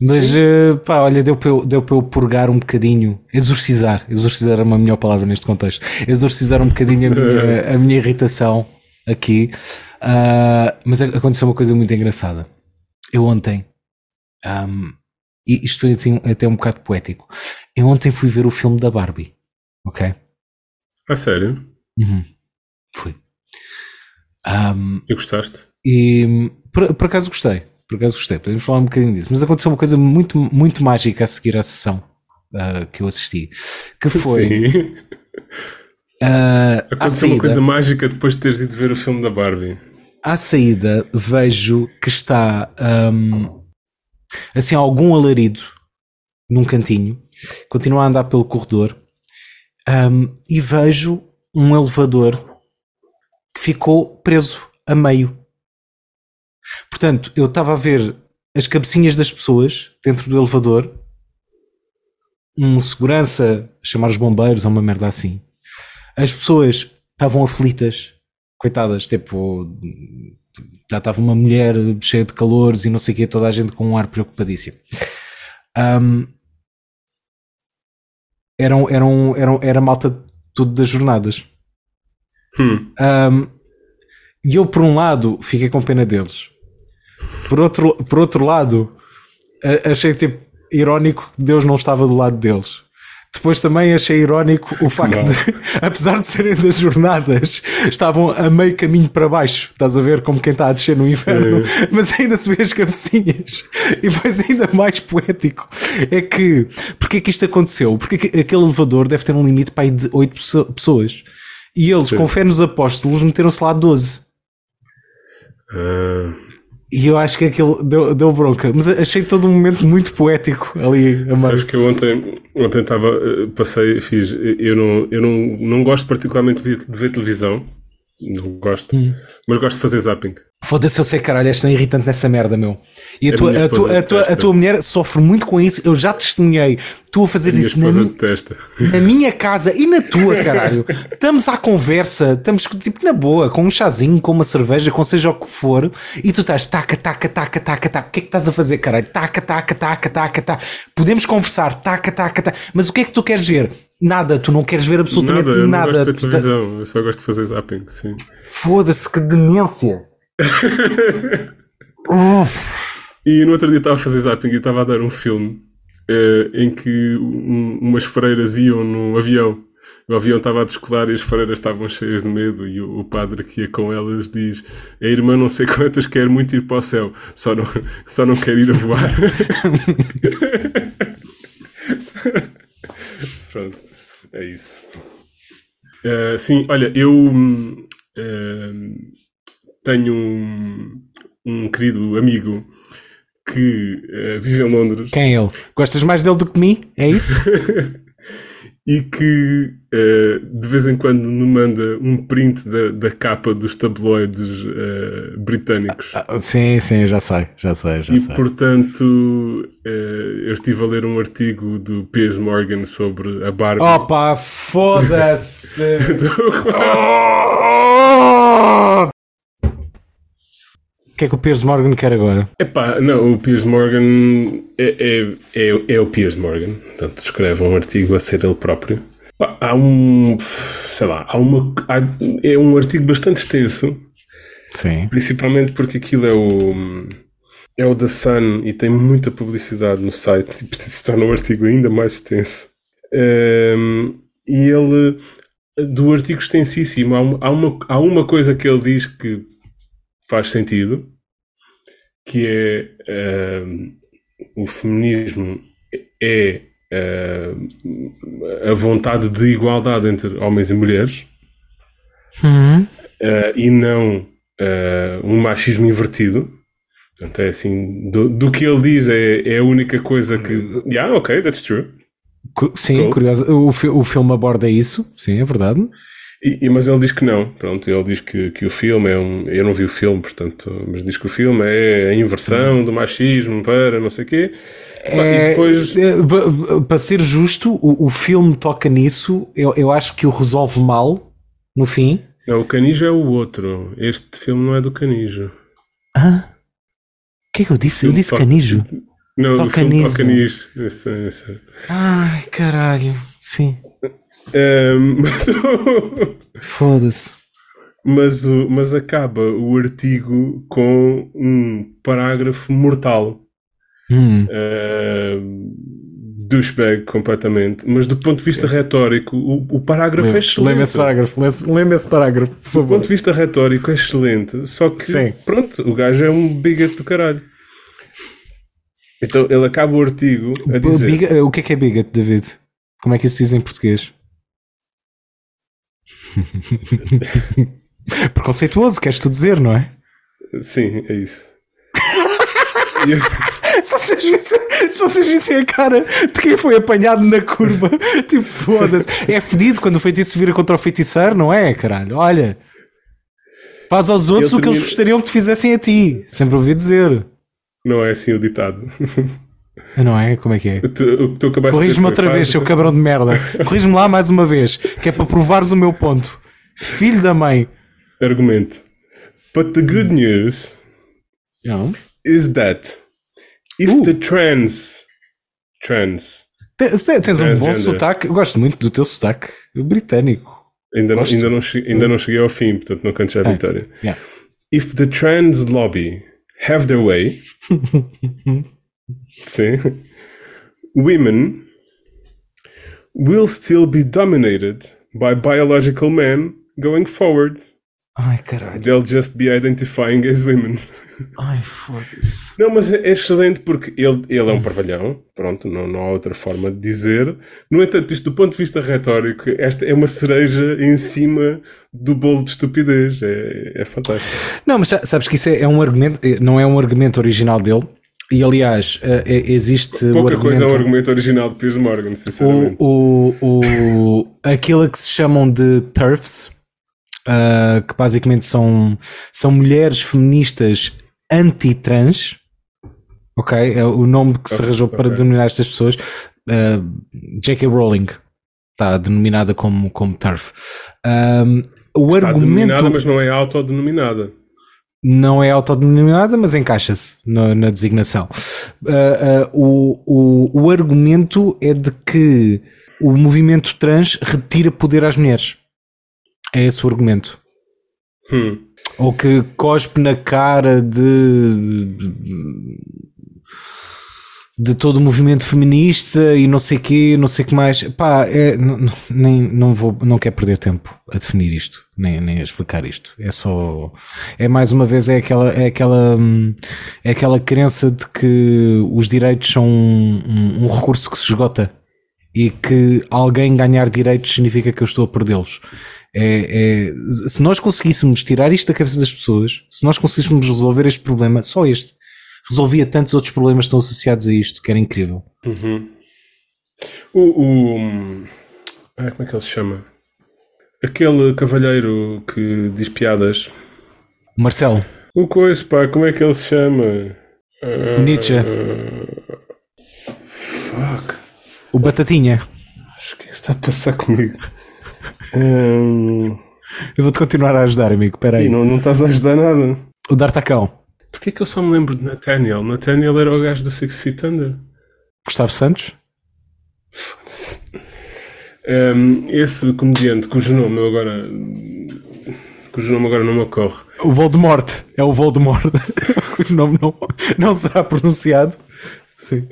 S2: Mas eh, pá, olha, deu para, eu, deu para eu purgar um bocadinho, exorcizar. Exorcizar é uma melhor palavra neste contexto. Exorcizar um bocadinho a minha, a minha irritação aqui. Ah, mas aconteceu uma coisa muito engraçada. Eu ontem, ahm, e isto assim, até um bocado poético. Eu ontem fui ver o filme da Barbie, ok?
S1: A sério?
S2: Uhum. Fui. Ahm,
S1: E gostaste?
S2: e por, por acaso gostei. Por acaso gostei. Podemos falar um bocadinho disso. Mas aconteceu uma coisa muito, muito mágica a seguir à sessão ah, que eu assisti. Que foi.
S1: Sim.
S2: à,
S1: Aconteceu uma
S2: saída,
S1: coisa mágica depois de teres ido ver o filme da Barbie.
S2: à saída, vejo que está ahm, assim algum alarido num cantinho. Continuo a andar pelo corredor ahm, e vejo um elevador que ficou preso a meio. Portanto, eu estava a ver as cabecinhas das pessoas dentro do elevador, um segurança chamar os bombeiros ou uma merda assim. As pessoas estavam aflitas, coitadas, tipo, já estava uma mulher cheia de calores e não sei o quê, toda a gente com um ar preocupadíssimo. Ahm, eram, eram, eram, era malta tudo das jornadas.
S1: Hum.
S2: Um, e eu, por um lado, fiquei com pena deles. Por outro, por outro lado, achei tipo irónico que Deus não estava do lado deles. Depois também achei irónico o facto de, apesar de serem das jornadas, estavam a meio caminho para baixo. Estás a ver como quem está a descer no inferno, mas ainda se vê as cabecinhas. E depois, ainda mais poético, é que porque é que isto aconteceu? Porque é que aquele elevador deve ter um limite para aí de 8 pessoas. E eles,
S1: Sim.
S2: com fé nos apóstolos, meteram-se lá 12.
S1: Ah,
S2: E eu acho que aquilo deu, deu bronca. Mas achei todo um momento muito poético ali a
S1: sabes que eu ontem, ontem estava, eh, passei, fiz, eu não, eu não, não gosto particularmente de ver televisão, não gosto,
S2: Hum.
S1: mas gosto de fazer zapping.
S2: Foda-se, eu sei, caralho, és tão irritante nessa merda, meu. E a,
S1: A
S2: tua, a, tua, a, tua, a tua mulher sofre muito com isso. Eu já testemunhei. Tu a fazer
S1: Minha
S2: isso na, mi- na minha casa e na tua, caralho. Estamos à conversa, estamos tipo na boa, com um chazinho, com uma cerveja, com seja o que for, e tu estás taca, taca, taca, taca, taca. O que é que estás a fazer, caralho? Taca, taca, taca, taca, taca. Podemos conversar, taca, taca, taca. Mas o que é que tu queres ver? Nada, tu não queres ver absolutamente
S1: Nada, eu não gosto de
S2: Tu tá-
S1: televisão, eu só gosto de fazer zapping, sim.
S2: Foda-se, que demência.
S1: E no outro dia estava a fazer zapping e estava a dar um filme eh, em que um- umas freiras iam no avião. O avião estava a descolar e as freiras estavam cheias de medo e o, o padre que ia com elas diz a irmã não sei quantas quer muito ir para o céu, só não, só não quer ir a voar. Pronto, é isso. Eh, sim, olha, eu eh, tenho um, um querido amigo que eh, vive em Londres
S2: Quem é ele? Gostas mais dele do que de mim? É isso?
S1: e que eh, de vez em quando me manda um print da, da capa dos tabloides eh, britânicos.
S2: sim, sim, já sei, já sei, já
S1: E
S2: sei.
S1: portanto, eh, eu estive a ler um artigo do Piers Morgan sobre a Barbie.
S2: Opa, foda-se! O que é que o Piers Morgan quer agora?
S1: Epá, não, o Piers Morgan é, é, é, é o Piers Morgan. Portanto, escreve um artigo a ser ele próprio. Pá, Há um. Sei lá, há uma. há- é um artigo bastante extenso,
S2: Sim.
S1: principalmente porque aquilo é o. É o The Sun e tem muita publicidade no site, e se torna o artigo ainda mais extenso. Ehm, e ele. Do artigo extensíssimo, há uma, há, uma, há uma coisa que ele diz que faz sentido, que é ehm, o feminismo é ehm, a vontade de igualdade entre homens e mulheres eh, e não eh, um machismo invertido. Portanto, é assim, do, do que ele diz é, é a única coisa que. Yeah, ok, that's true.
S2: Cu- Sim,
S1: Cool.
S2: curioso. O, fi- o filme aborda isso, sim, é verdade.
S1: E, e- mas ele diz que não. Pronto, ele diz que, que o filme é um. Eu não vi o filme, portanto, mas diz que o filme é a inversão do machismo para não sei o quê.
S2: É,
S1: depois.
S2: é, para ser justo, o, o filme toca nisso. Eu, eu acho que o resolve mal no fim.
S1: Não, o Canijo é o outro. Este filme não é do Canijo.
S2: Hã? O que é que eu disse? Eu
S1: Filme
S2: disse
S1: toca-
S2: canijo.
S1: Não, o
S2: Toca
S1: filme
S2: nisso.
S1: toca nisso.
S2: Ai, caralho. Sim.
S1: Ehm, mas, o-
S2: Foda-se.
S1: mas, o- mas acaba o artigo com um parágrafo mortal.
S2: Hum.
S1: uh, douchebag completamente, mas do ponto de vista retórico, o, o parágrafo é excelente.
S2: Lembra esse parágrafo. Lembra esse parágrafo, por
S1: Do
S2: favor.
S1: ponto de vista retórico é excelente, só que
S2: Sim.
S1: pronto, o gajo é um bigot do caralho. Então ele acaba o artigo a dizer
S2: Biga- o que é que é bigot, David? Como é que isso diz em português? Preconceituoso, queres tu dizer, não é?
S1: sim, é isso. Eu-
S2: Se vocês, vissem, se vocês vissem a cara de quem foi apanhado na curva, tipo, foda-se. É fedido quando o feitiço vira contra o feiticeiro, não é, caralho? Olha, faz aos outros
S1: Ele
S2: o que eles
S1: termina-
S2: gostariam que te fizessem a ti. Sempre ouvi dizer.
S1: não é assim o ditado.
S2: Não é? Como é que é?
S1: O que tu acabaste
S2: Corrige-me outra vez, seu cabrão de merda. Corrige-me lá mais uma vez, que é para provares o meu ponto. Filho da mãe.
S1: Argumento. But the good news
S2: Não.
S1: is that if
S2: Uh.
S1: the trans trans
S2: Tens, tens um bom sotaque. Eu gosto muito do teu sotaque britânico.
S1: ainda não, ainda, não che- ainda não cheguei ao fim, portanto não canto já a vitória.
S2: Yeah.
S1: If the trans lobby have their way, sim, women will still be dominated by biological men going forward.
S2: Ai, caralho.
S1: They'll just be identifying as women.
S2: Ai, foda-se.
S1: Não, mas é excelente porque ele, ele é um parvalhão, pronto, não, não há outra forma de dizer. No entanto, isto do ponto de vista retórico, esta é uma cereja em cima do bolo de estupidez. É, é fantástico.
S2: Não, mas sa- sabes que isso é, é um argumento, eh, não é um argumento original dele. E aliás, eh, eh, existe
S1: Pouca
S2: argumento,
S1: coisa é um argumento original de Piers Morgan, sinceramente.
S2: o, o, o, aquilo a que se chamam de TERFs, ah, que basicamente são, são mulheres feministas anti-trans. Ok? É o nome que se arranjou para
S1: ok.
S2: denominar estas pessoas. Ah, J.K. Rowling está denominada como, como TERF. Um, o
S1: Está
S2: argumento
S1: denominada, mas não é autodenominada.
S2: Não é autodenominada, mas encaixa-se na, na designação. Ah, ah, o, o, o argumento é de que o movimento trans retira poder às mulheres. É esse o argumento.
S1: Hum.
S2: Ou que cospe na cara de. De todo o movimento feminista e não sei quê, não sei que mais. Pá, é, nem, não vou, não quero perder tempo a definir isto, nem, nem a explicar isto. É só, é mais uma vez, é aquela, é aquela, é aquela crença de que os direitos são um, um- um recurso que se esgota e que alguém ganhar direitos significa que eu estou a perdê-los. É, é- se nós conseguíssemos tirar isto da cabeça das pessoas, se nós conseguíssemos resolver este problema, só este, resolvia tantos outros problemas que estão associados a isto, que era incrível.
S1: O, o- ah, como é que ele se chama? Aquele cavalheiro que diz piadas.
S2: Marcelo,
S1: O coisa, pá, como é que ele se chama?
S2: o Nietzsche,
S1: Fuck.
S2: o Batatinha.
S1: Acho que está a passar comigo. Hum,
S2: Eu vou-te continuar a ajudar, amigo. Espera
S1: e
S2: aí.
S1: não, não estás a ajudar nada.
S2: O D'Artacão.
S1: Porquê que eu só me lembro de Nathaniel? Nathaniel era o gajo do Six Feet Under.
S2: Gustavo Santos.
S1: Um, esse comediante, cujo nome eu agora. cujo nome agora não me ocorre.
S2: O Voldemort. É o Voldemort. o nome não, não será pronunciado. Sim.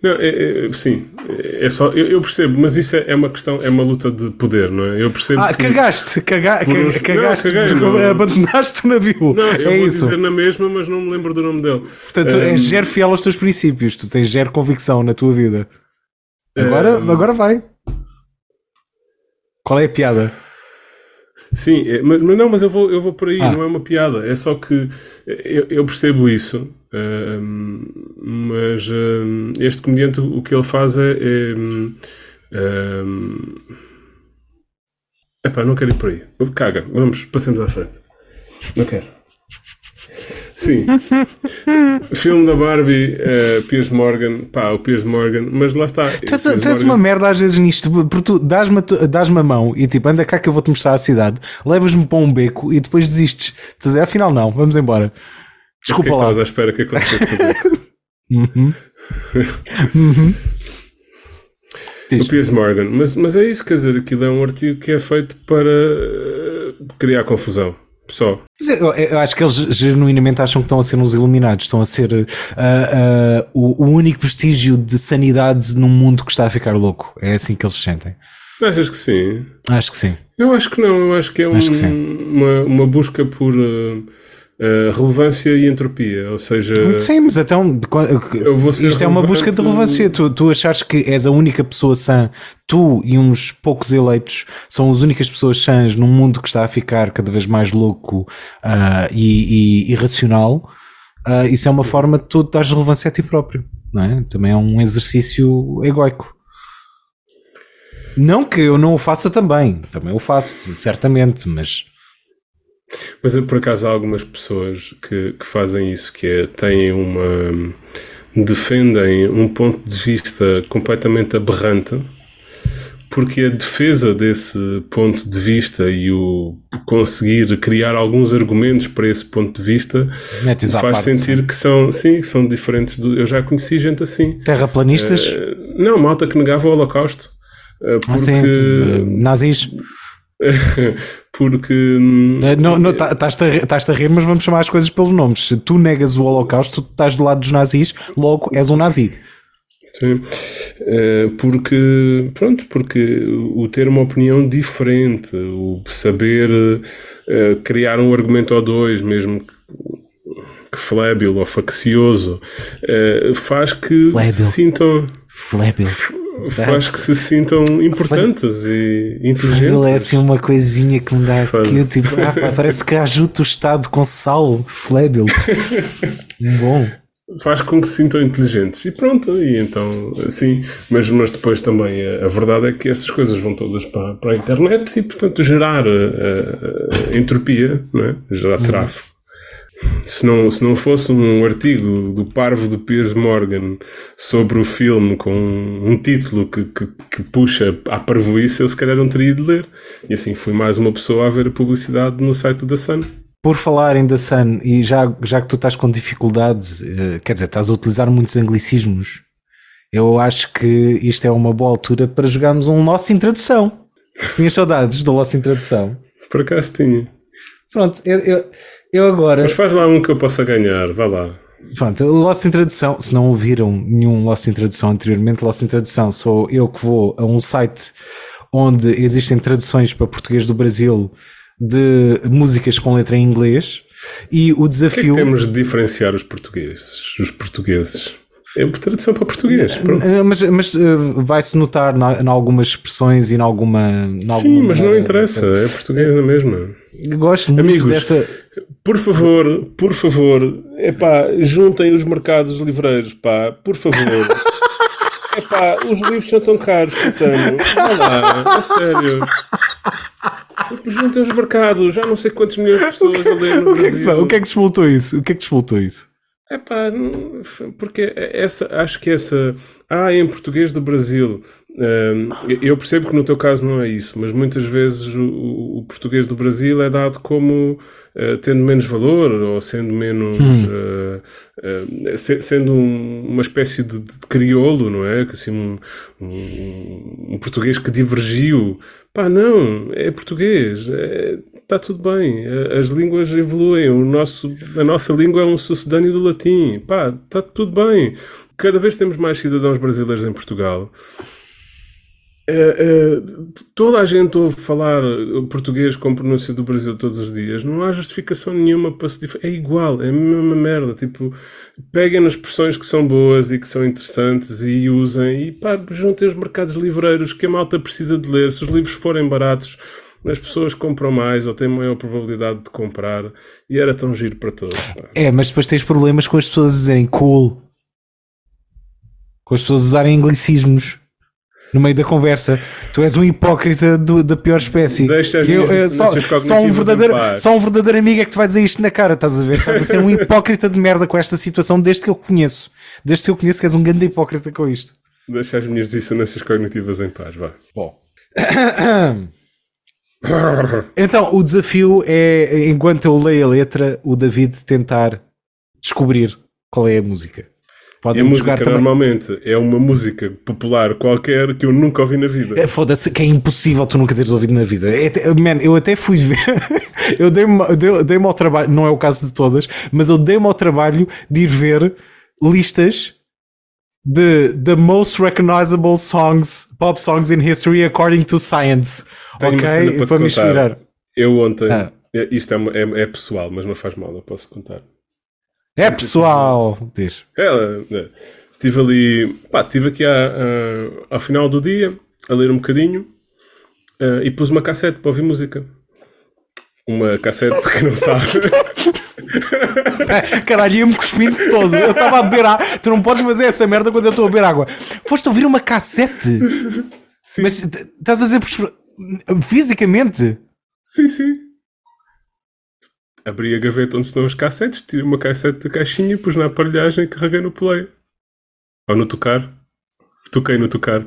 S1: Não, é, é- sim, é só. Eu, eu percebo, mas isso é, é uma questão, é uma luta de poder, não é? Eu percebo.
S2: Ah,
S1: que,
S2: cagaste. Caga,
S1: uns-
S2: cagaste.
S1: Não, caguei, não.
S2: Abandonaste o navio.
S1: Não, eu
S2: é
S1: vou
S2: isso.
S1: dizer na mesma, mas não me lembro do nome dele.
S2: Portanto,
S1: Um,
S2: és zero fiel aos teus princípios. Tu tens zero convicção na tua vida. Agora,
S1: Um,
S2: agora vai. Qual é a piada?
S1: Sim, é, mas, mas não, mas eu vou, eu vou por aí,
S2: Ah.
S1: não é uma piada, é só que eu, eu percebo isso, mas este comediante o que ele faz é. é epá, não quero ir por aí. Caga, vamos, passemos à frente. Não quero. Sim. Filme da Barbie, eh, Piers Morgan, pá, o Piers Morgan, mas lá está.
S2: Tu és,
S1: Piers
S2: tu és
S1: Morgan-
S2: uma merda às vezes nisto, porque tu dás-me tu- dás-me a mão e tipo, anda cá que eu vou-te mostrar a cidade, levas-me para um beco e depois desistes. A dizer, afinal não, vamos embora.
S1: Que é
S2: Desculpa
S1: que
S2: lá.
S1: estavas à espera que acontecesse?
S2: Uhum. Uhum. Diz.
S1: O Piers Morgan, mas, mas é isso, quer dizer, aquilo é um artigo que é feito para eh, criar confusão. Só.
S2: Eu, eu acho que eles genuinamente acham que estão a ser uns iluminados, estão a ser ah, ah, o, o único vestígio de sanidade num mundo que está a ficar louco. É assim que eles se sentem.
S1: Achas que sim?
S2: Acho que sim.
S1: Eu acho que não, eu acho que é um-
S2: Acho que
S1: uma, uma busca por eh, relevância e entropia, ou seja,
S2: Sim, mas
S1: ser
S2: isto é uma busca de relevância. Tu, tu achares que és a única pessoa sã, tu e uns poucos eleitos são as únicas pessoas sãs num mundo que está a ficar cada vez mais louco ah, e, e irracional. ah, isso é uma forma de tu dares relevância a ti próprio, não é? Também é um exercício egoico. Não que eu não o faça também, também o faço, certamente, mas
S1: Mas por acaso há algumas pessoas que, que fazem isso, que é, têm uma. defendem um ponto de vista completamente aberrante, porque a defesa desse ponto de vista e o conseguir criar alguns argumentos para esse ponto de vista faz
S2: parte,
S1: sentir que são, sim, que são diferentes do. Eu já conheci gente assim.
S2: terraplanistas,
S1: Eh, Não, malta que negava o Holocausto. Eh, Porque.
S2: assim, eh, nazis.
S1: porque. hum,
S2: Eh, Não, tá- estás-te a, a rir, mas vamos chamar as coisas pelos nomes. Se tu negas o Holocausto, tu estás do lado dos nazis, logo és um nazi.
S1: Sim. Eh, porque, pronto, porque o ter uma opinião diferente, o saber eh, criar um argumento ou dois, mesmo que, flébil ou faccioso, faz que
S2: Flébil.
S1: se sintam.
S2: Flébil.
S1: Faz que se sintam importantes e inteligentes.
S2: É assim uma coisinha que me dá
S1: Faz.
S2: aqui, tipo, ah, parece que ajuda o Estado com sal. Flébil. Bom.
S1: faz com que se sintam inteligentes e pronto, e então assim, mas, mas depois também a, a verdade é que essas coisas vão todas para, para a internet e portanto gerar eh, eh, entropia, não é? gerar tráfego. Se não, se não fosse um artigo do parvo de Piers Morgan sobre o filme com um, um título que, que, que puxa à parvoíce, eu se calhar não teria de ler. E assim fui mais uma pessoa a ver a publicidade no site da Sun.
S2: Por falar em The Sun, e já, já que tu estás com dificuldades, eh, quer dizer, estás a utilizar muitos anglicismos, eu acho que isto é uma boa altura para jogarmos um Lost em tradução. Tinhas saudades do Lost em tradução.
S1: Por acaso tinha.
S2: Pronto, eu, eu, eu agora.
S1: Mas faz lá um que eu possa ganhar, vá lá.
S2: Pronto, o Lost em Tradução, se não ouviram nenhum Lost em Tradução anteriormente, Lost em Tradução sou eu que vou a um site onde existem traduções para português do Brasil de músicas com letra em inglês e o
S1: O que é que
S2: desafio.
S1: temos de diferenciar os portugueses? Os portugueses. É tradução para português. Pronto.
S2: Mas, mas eh, vai-se notar em algumas expressões e em alguma.
S1: Sim,
S2: alguma-
S1: mas não interessa. É português na mesma.
S2: Gosto muito
S1: Amigos,
S2: dessa.
S1: Por favor, por favor, epá, juntem os mercados livreiros, pá, por favor. Epá, os livros são tão caros que eu tenho. Vá lá, a sério. Juntem os mercados, já não sei quantos milhões de pessoas a ler no
S2: O que, é que se,
S1: Brasil.
S2: o que é que desvoltou isso? O que é que desvoltou isso?
S1: Epá, porque essa, acho que essa. Ah, em português do Brasil. Eu percebo que no teu caso não é isso, mas muitas vezes o, o português do Brasil é dado como uh, tendo menos valor ou sendo menos. Uh, uh, se, sendo um, uma espécie de, de, crioulo, não é? Assim, um, um, um português que divergiu. Pá, não, é português. Está é, tá tudo bem. As línguas evoluem. O nosso, a nossa língua é um sucedâneo do latim. Pá, está tudo bem. Cada vez temos mais cidadãos brasileiros em Portugal. É, é, toda a gente ouve falar português com pronúncia do Brasil todos os dias. Não há justificação nenhuma para se É igual, é a mesma merda. Tipo, peguem nas expressões que são boas e que são interessantes e usem. E pá, juntem os mercados livreiros que a malta precisa de ler. Se os livros forem baratos, as pessoas compram mais ou têm maior probabilidade de comprar. E era tão giro para todos. Pá.
S2: É, mas depois tens problemas com as pessoas dizerem cool. Com as pessoas usarem anglicismos no meio da conversa. Tu és um hipócrita do, da pior espécie.
S1: Deixa as
S2: Eu,
S1: minhas
S2: eh, só, só, um verdadeiro, só um verdadeiro amigo é que te vai dizer isto na cara, estás a ver? Estás a ser um hipócrita de merda com esta situação desde que eu conheço. Desde que eu conheço que és um grande hipócrita com isto.
S1: Deixa as minhas dissonâncias cognitivas em paz, vá.
S2: Bom. Então, o desafio é, enquanto eu leio a letra, o David tentar descobrir qual é a música. Podem
S1: a música
S2: também.
S1: normalmente é uma música popular qualquer que eu nunca ouvi na vida.
S2: É, Foda-se, que é impossível tu nunca teres ouvido na vida. É, man, eu até fui ver, eu dei-me dei- ao trabalho, não é o caso de todas, mas eu dei-me ao trabalho de ir ver listas de the most recognizable songs, pop songs in history according to science.
S1: Tenho
S2: ok?
S1: para
S2: Para me inspirar.
S1: Eu ontem,
S2: Ah.
S1: é- isto é, é- é pessoal, mas não faz mal, eu posso contar.
S2: É pessoal, diz.
S1: Ela, né, estive ali, pá, estive aqui à- à- ao final do dia a ler um bocadinho ah, e pus uma cassete para ouvir música. Uma cassete, para quem não sabe.
S2: É, Caralho, ia-me cuspindo todo. Eu estava a beber água. Tu não podes fazer essa merda quando eu estou a beber água. Foste ouvir uma cassete? Mas t- estás a dizer fisicamente?
S1: sim, sim. Abri a gaveta onde estão os cassetes, tirei uma cassete da caixinha, pus na aparelhagem e carreguei no play. Ou no tocar. Toquei no tocar.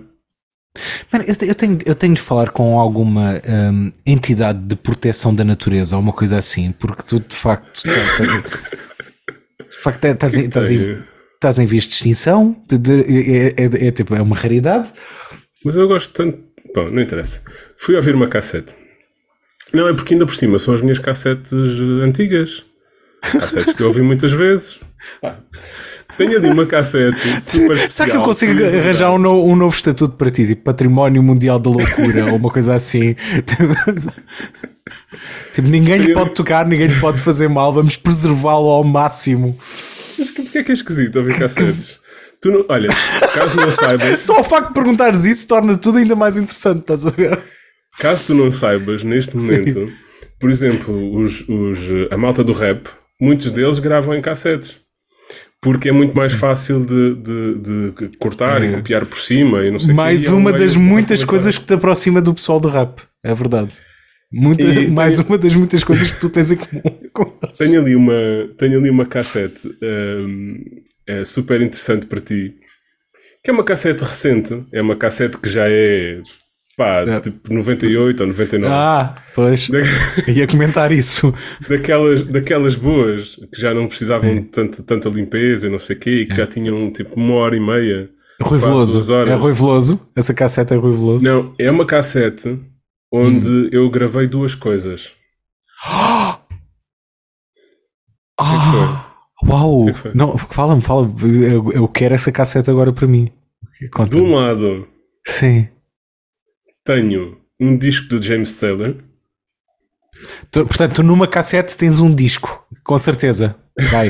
S2: Mano, eu, eu tenho, eu tenho de falar com alguma hum, entidade de proteção da natureza ou uma coisa assim, porque tu de facto estás, de facto, estás, em- estás, em, estás em vias de extinção, de- de- é, é- é tipo, é uma raridade.
S1: Mas eu gosto tanto. Bom, não interessa. Fui ouvir uma cassete. Não, é porque ainda por cima são as minhas cassetes antigas. Cassetes que eu ouvi muitas vezes. Pá, Tenho ali uma cassete super especial.
S2: Será que eu consigo
S1: que
S2: arranjar um, no- um novo estatuto para ti, tipo Património Mundial da Loucura ou uma coisa assim? tipo, ninguém lhe pode tocar, ninguém lhe pode fazer mal, vamos preservá-lo ao máximo.
S1: Porquê é que é esquisito ouvir cassetes? Tu não, olha, caso não saibas,
S2: Só o facto de perguntares isso torna tudo ainda mais interessante, estás a ver?
S1: Caso tu não saibas, neste momento, por exemplo, os, os, a malta do rap, muitos deles gravam em cassetes. Porque é muito mais fácil de, de, de cortar e copiar por cima e não sei
S2: mais
S1: é um
S2: uma das muitas coisas que te aproxima do pessoal do rap, é verdade. Muita-
S1: E
S2: mais
S1: tem-
S2: uma das muitas coisas que tu tens em comum.
S1: Tenho ali uma, tenho ali uma cassete hum, é super interessante para ti. Que é uma cassete recente. É uma cassete que já é pá,
S2: É.
S1: tipo 98 ou 99.
S2: Ah, pois. Ia comentar isso.
S1: Daquelas, daquelas boas que já não precisavam de tanta, tanta limpeza e não sei o quê, e que já tinham tipo uma hora e meia.
S2: Rui Veloso. É Rui Veloso. Essa cassete é Rui Veloso.
S1: Não, é uma cassete onde
S2: Hum.
S1: eu gravei duas coisas.
S2: Ah, uau!
S1: que foi?
S2: Não, fala-me, fala-me. Eu, eu quero essa cassete agora para mim.
S1: De um lado
S2: Sim.
S1: Tenho um disco do James Taylor.
S2: Tu- portanto, tu numa cassete tens um disco, com certeza. Vai.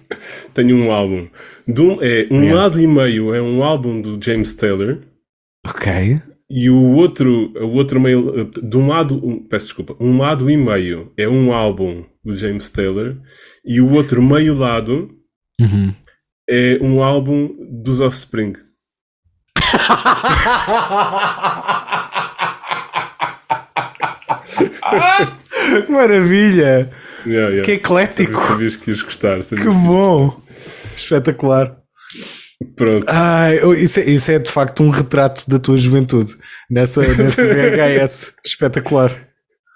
S1: Tenho um álbum. Um, é, um lado e meio é um álbum do James Taylor
S2: ok.
S1: e o outro, o outro meio, de um lado, um, peço desculpa, um lado e meio é um álbum do James Taylor e o outro meio lado
S2: Uhum.
S1: é um álbum dos Offspring.
S2: Maravilha!
S1: Yeah, yeah.
S2: Que eclético!
S1: Sabias, sabias que ias gostar.
S2: Que bom! Espetacular.
S1: Pronto.
S2: Ai, oh, isso, é, isso é de facto um retrato da tua juventude nessa, nessa VHS espetacular.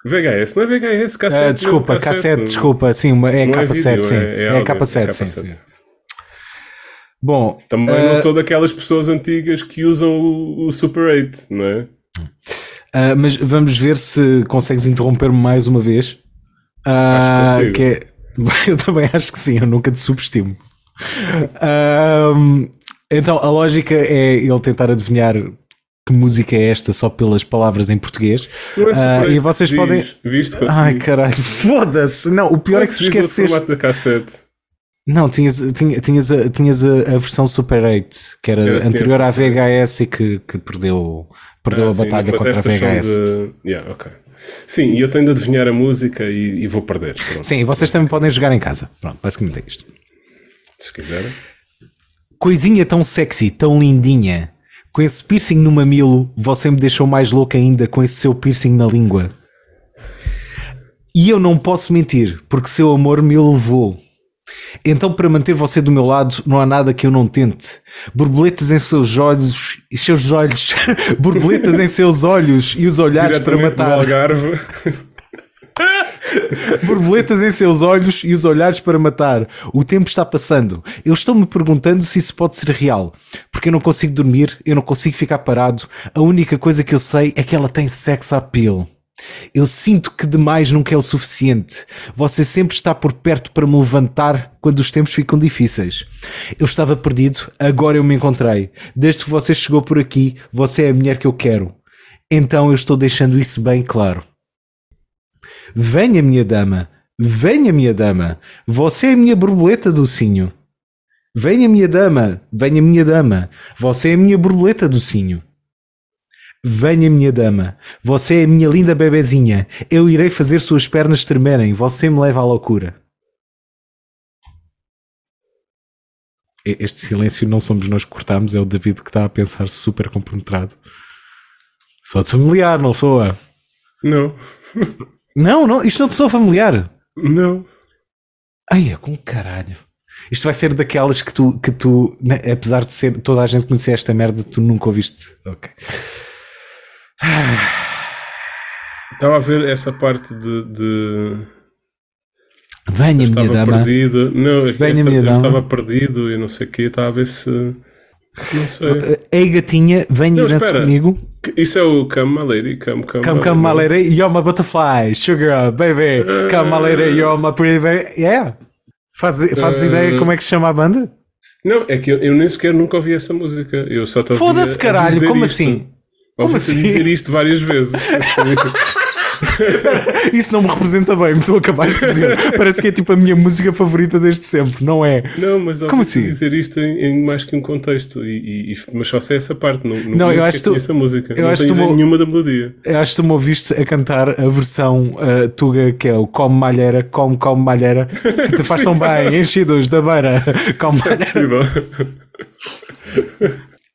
S1: VHS, não é VHS, cassete.
S2: Ah, desculpa,
S1: não,
S2: cassete, desculpa, sim, uma, é
S1: Não é
S2: K7,
S1: vídeo,
S2: sim.
S1: é-
S2: É,
S1: é áudio,
S2: K7,
S1: é
S2: sim,
S1: K7.
S2: sim. Bom,
S1: Também
S2: ah,
S1: não sou daquelas pessoas antigas que usam o, o Super 8, não é?
S2: ah, mas vamos ver se consegues interromper-me mais uma vez. Ah,
S1: Acho que consigo.
S2: que é- eu também acho que sim, eu nunca te subestimo. Ahm, então, a lógica é ele tentar adivinhar que música é esta só pelas palavras em português.
S1: É
S2: Ah,
S1: 8
S2: e
S1: que
S2: vocês
S1: se
S2: podem.
S1: diz. Viste?
S2: Ai caralho, foda-se! Não, o pior é que se
S1: se diz o
S2: esqueceste. Não, tinhas, tinha- tinhas, a, tinhas a, a versão Super 8, que era anterior à VHS e que, que perdeu, perdeu
S1: Ah,
S2: a
S1: sim,
S2: batalha contra a VHS.
S1: de- Yeah, ok. Sim, e eu tenho de adivinhar a música e, e vou perder. Pronto,
S2: Sim, e vocês também podem jogar em casa. Pronto, basicamente é isto.
S1: se quiserem.
S2: Coisinha tão sexy, tão lindinha. Com esse piercing no mamilo, você me deixou mais louca ainda com esse seu piercing na língua. E eu não posso mentir, porque seu amor me levou. Então, para manter você do meu lado, não há nada que eu não tente. Borboletas em seus olhos, e seus olhos, borboletas em seus olhos e os olhares para
S1: do
S2: matar.
S1: Algarve.
S2: Borboletas em seus olhos e os olhares para matar. O tempo está passando. Eu estou-me perguntando se isso pode ser real. Porque eu não consigo dormir, eu não consigo ficar parado. A única coisa que eu sei é que ela tem sex appeal. Eu sinto que demais nunca é o suficiente. Você sempre está por perto para me levantar quando os tempos ficam difíceis. Eu estava perdido, agora eu me encontrei. Desde que você chegou por aqui, você é a mulher que eu quero. Então eu estou deixando isso bem claro. Venha, minha dama, venha, minha dama, você é a minha borboleta docinho. Venha, minha dama, venha, minha dama, você é a minha borboleta docinho. Venha, minha dama, você é a minha linda bebezinha, eu irei fazer suas pernas tremerem, você me leva à loucura. Este silêncio não somos nós que cortamos, é o David que está a pensar super compenetrado. Só de familiar, não soa?
S1: Não,
S2: Não, não, isto não te soa familiar.
S1: não.
S2: Ai, é com caralho. Isto vai ser daquelas que tu, que tu, né, apesar de ser toda a gente conhecer esta merda, tu nunca ouviste. Ok.
S1: Estava a ver essa parte de. de...
S2: Venha, minha
S1: Estava
S2: dama.
S1: perdido. Não,
S2: Venha,
S1: essa-
S2: minha
S1: eu
S2: dama.
S1: estava perdido e não sei o quê. Estava a ver se. Não sei.
S2: Ei, gatinha, venha
S1: espera.
S2: comigo.
S1: Isso é o Come My Lady. Come, come,
S2: Come, come, you're my butterfly. Sugar, baby. Come, my lady, you're my pretty baby. Yeah. Fazes faz
S1: Eh,
S2: ideia como é que se chama a banda?
S1: Não, é que eu, eu nem sequer nunca ouvi essa música. Eu só
S2: Foda-se, caralho, como
S1: isto.
S2: assim?
S1: Ouvi-te
S2: assim?
S1: dizer isto várias vezes.
S2: Isso não me representa bem, me tu acabaste de dizer. Parece que é tipo a minha música favorita desde sempre, não é?
S1: Não, mas
S2: Como assim?
S1: dizer isto em, em mais que um contexto. E, e- mas só sei essa parte. Não, não,
S2: Não, eu acho que tu-
S1: conheço a música.
S2: eu
S1: não
S2: acho
S1: tenho
S2: tu
S1: nenhuma da melodia.
S2: Eu acho que tu me ouviste a cantar a versão uh, Tuga, que é o Come Malheira, Come, Come Malheira, que te faz tão bem, enchidos da beira, Come Malheira.
S1: Possível.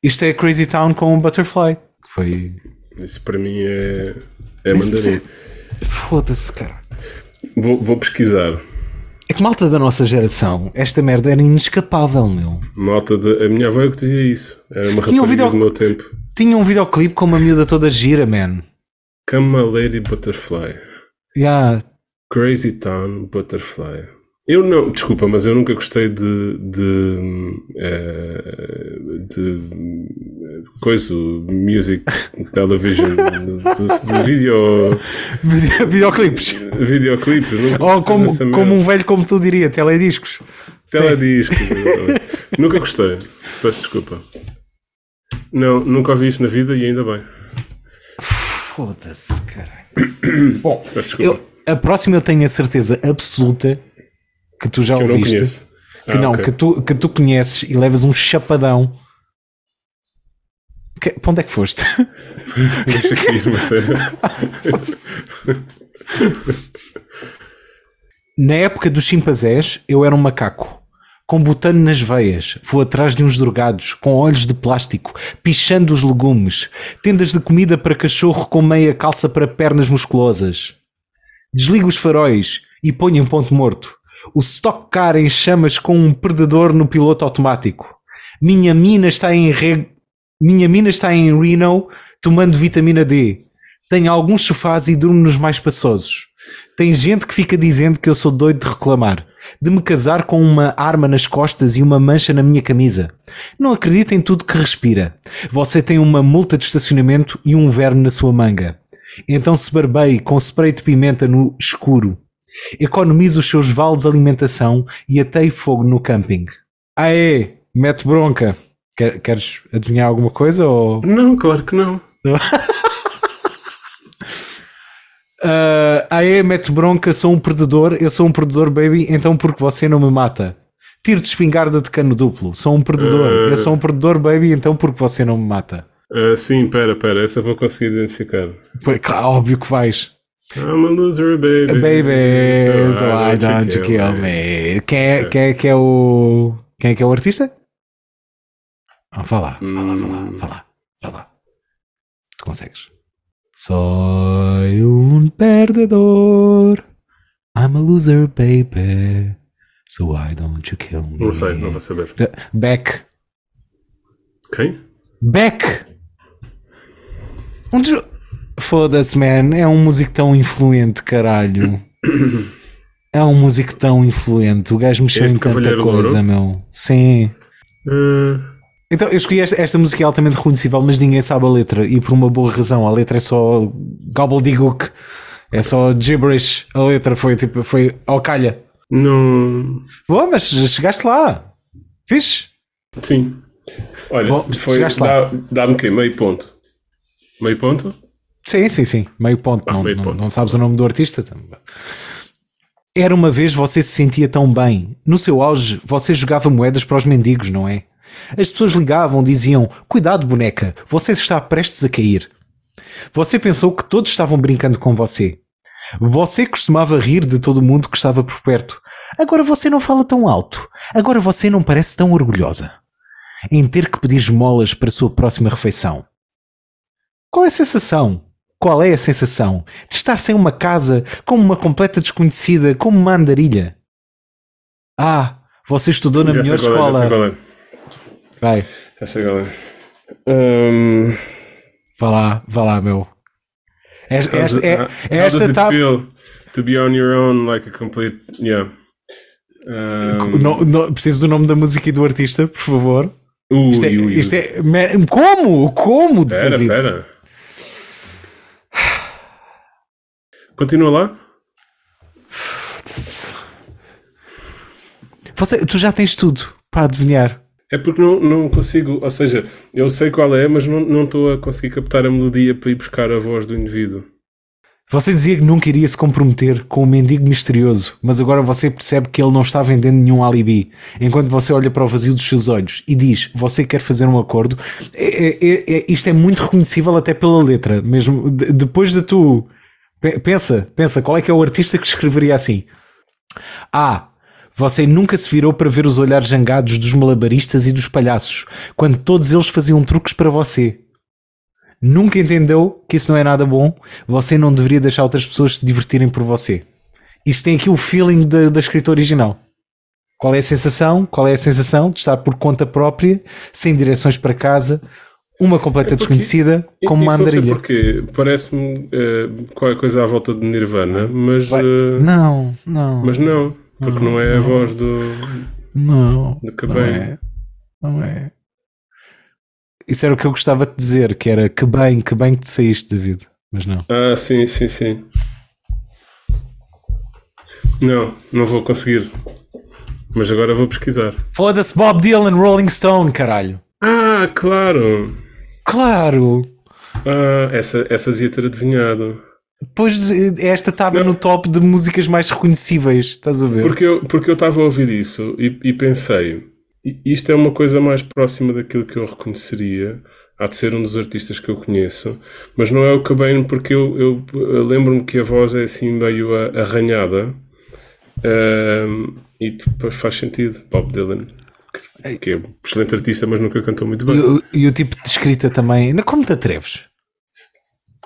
S2: Isto é Crazy Town com um Butterfly. Foi.
S1: Isso para mim é, é mandarim.
S2: Foda-se, cara.
S1: Vou, vou pesquisar.
S2: É que malta da nossa geração, esta merda era inescapável, meu.
S1: Malta de. A minha avó é que dizia isso. Era uma
S2: Tinha um
S1: rapariga
S2: vídeo-
S1: do meu tempo.
S2: Tinha um videoclipe com uma miúda toda gira, man.
S1: Come My Lady Butterfly.
S2: Yeah.
S1: Crazy Town Butterfly. Eu não, desculpa, mas eu nunca gostei de. de. eh, de. coisa, music, television, de, de vídeo,
S2: Vide- Videoclipes.
S1: videoclipes. Nunca
S2: Ou como, como um velho como tu diria, telediscos.
S1: Telediscos. nunca gostei. Peço desculpa. Não, nunca ouvi isso na vida e ainda bem.
S2: Foda-se, caralho. Bom,
S1: Peço desculpa.
S2: eu, a próxima eu tenho a certeza absoluta que tu já
S1: que eu não
S2: ouviste.
S1: conheço.
S2: Que
S1: Ah,
S2: não,
S1: ok.
S2: que, tu, que tu conheces e levas um chapadão. Que, para onde é que foste?
S1: Deixa aqui ir, uma sério.
S2: Na época dos chimpanzés, eu era um macaco. Com botano nas veias, vou atrás de uns drogados, com olhos de plástico, pichando os legumes, tendas de comida para cachorro com meia calça para pernas musculosas. Desligo os faróis e ponho em ponto morto. O stock car em chamas com um perdedor no piloto automático. Minha mina está em Re... Minha mina está em Reno tomando vitamina D. Tenho alguns sofás e durmo nos mais espaçosos. Tem gente que fica dizendo que eu sou doido de reclamar, de me casar com uma arma nas costas e uma mancha na minha camisa. Não acredita em tudo que respira. Você tem uma multa de estacionamento e um verme na sua manga. Então se barbeie com spray de pimenta no escuro. Economize os seus vales de alimentação e ateie fogo no camping. Aê, mete bronca. Quer- queres adivinhar alguma coisa ou...
S1: Não, claro que não.
S2: Uh, aê, mete bronca, sou um perdedor, eu sou um perdedor, baby, então porque você não me mata? Tiro de espingarda de cano duplo, sou um perdedor, eu sou um perdedor, baby, então porque você não me mata?
S1: Ah, sim, pera, pera, essa eu vou conseguir identificar.
S2: Pois, claro, óbvio que vais.
S1: I'm a loser, baby.
S2: Baby, so
S1: I
S2: why don't you kill me? Quem é, quem é que é o. Quem é que é o artista? Ah, lá, vá lá, vá lá. Tu consegues. Soy un perdedor. I'm a loser, baby. So why don't you kill me?
S1: Não sei, não vou saber.
S2: Beck.
S1: Quem?
S2: Beck! Um dos... Foda-se, man. É um músico tão influente, caralho. É um músico tão influente. O gajo mexeu
S1: Este
S2: em tanta coisa,
S1: Louro?
S2: meu. Sim.
S1: Ah,
S2: Então, eu escolhi esta, esta música é altamente reconhecível, mas ninguém sabe a letra. E por uma boa razão. A letra é só gobbledygook. É só gibberish. A letra foi tipo, foi ao calha.
S1: não.
S2: Boa, mas chegaste lá. Fixe.
S1: Sim. Olha,
S2: Bom,
S1: foi,
S2: chegaste lá.
S1: dá- dá-me o quê? Meio ponto. Meio ponto?
S2: Sim, sim, sim. Meio ponto.
S1: Ah,
S2: não,
S1: meio
S2: não-
S1: ponto.
S2: não sabes o nome do artista? Era uma vez você se sentia tão bem. No seu auge, você jogava moedas para os mendigos, não é? As pessoas ligavam, diziam: Cuidado, boneca, você está prestes a cair. Você pensou que todos estavam brincando com você. Você costumava rir de todo mundo que estava por perto. Agora você não fala tão alto. Agora você não parece tão orgulhosa. Em ter que pedir esmolas para a sua próxima refeição. Qual é a sensação? Qual é a sensação de estar sem uma casa, como uma completa desconhecida, como uma andarilha? Ah, você estudou na
S1: Já sei
S2: melhor
S1: qual é, já sei
S2: escola.
S1: qual é.
S2: Vai,
S1: Já sei qual é. Ahm,
S2: vá lá, vá lá, meu. Esta, esta, é-
S1: how
S2: esta
S1: does it feel to be on your own like a complete. Yeah. Ahm,
S2: No- no- preciso do nome da música e do artista, por favor.
S1: ui,
S2: Isto é,
S1: ui, ui.
S2: isto é- como? Como,
S1: Pera,
S2: David?
S1: pera. Continua lá?
S2: Você, tu já tens tudo para adivinhar.
S1: É porque não, não consigo, ou seja, eu sei qual é, mas não não estou a conseguir captar a melodia para ir buscar a voz do indivíduo.
S2: Você dizia que nunca iria se comprometer com um mendigo misterioso, mas agora você percebe que ele não está vendendo nenhum alibi. Enquanto você olha para o vazio dos seus olhos e diz: Você quer fazer um acordo? É- é- é- isto é muito reconhecível até pela letra, mesmo de- depois de tu. Pe- Pensa, pensa, qual é que é o artista que escreveria assim? Ah, você nunca se virou para ver os olhares zangados dos malabaristas e dos palhaços, quando todos eles faziam truques para você. Nunca entendeu que isso não é nada bom. Você não deveria deixar outras pessoas se divertirem por você. Isto tem aqui o feeling da, da escrita original. Qual é a sensação? Qual é a sensação de estar por conta própria, sem direções para casa, uma completa
S1: porque-
S2: desconhecida, como uma
S1: Isso não sei
S2: andarilha?
S1: porquê. Parece-me eh, qualquer coisa à volta de Nirvana, mas, eh,
S2: Não, não,
S1: mas não, porque não é a voz do,
S2: não,
S1: do
S2: não é, não é. Isso era o que eu gostava de dizer, que era que bem, que bem que te saíste, David. Mas não.
S1: Ah, sim, sim, sim. Não, não vou conseguir. Mas agora vou pesquisar.
S2: Foda-se Bob Dylan, Rolling Stone, caralho.
S1: Ah, claro!
S2: Claro!
S1: Ah, essa, essa devia ter adivinhado.
S2: Pois esta estava no top de músicas mais reconhecíveis, estás a ver?
S1: Porque eu porque eu estava a ouvir isso e, e pensei, "I- isto é uma coisa mais próxima daquilo que eu reconheceria. Há de ser um dos artistas que eu conheço, mas não é o Cobain porque eu, eu, eu lembro-me que a voz é assim meio arranhada Ahm, e depois faz sentido. Bob Dylan, que, que é um excelente artista, mas nunca cantou muito
S2: E,
S1: bem.
S2: o- e o tipo de escrita também. Como te atreves?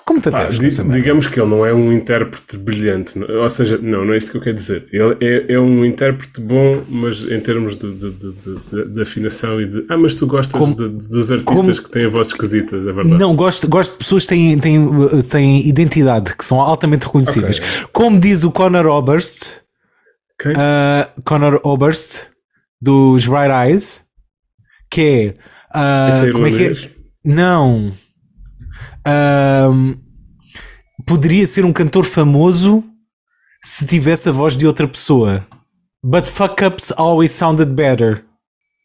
S2: Como te
S1: Pá,
S2: atreves com
S1: di- digamos que ele não é um intérprete brilhante, ou seja, não, não é isto que eu quero dizer. Ele é, é um intérprete bom, mas em termos de, de, de, de- afinação e de. Ah, mas tu gostas
S2: Como-
S1: dos artistas
S2: como-
S1: que têm a voz esquisitas, é verdade.
S2: Não, gosto, gosto de pessoas que têm, têm, têm identidade, que são altamente reconhecíveis. Como diz o Conor Oberst,
S1: Ok?
S2: uh, Conor Oberst, dos Bright Eyes, que é. uh,
S1: Esse é
S2: como é que é? Não. Ahm, poderia ser um cantor famoso se tivesse a voz de outra pessoa. But fuck ups always sounded better.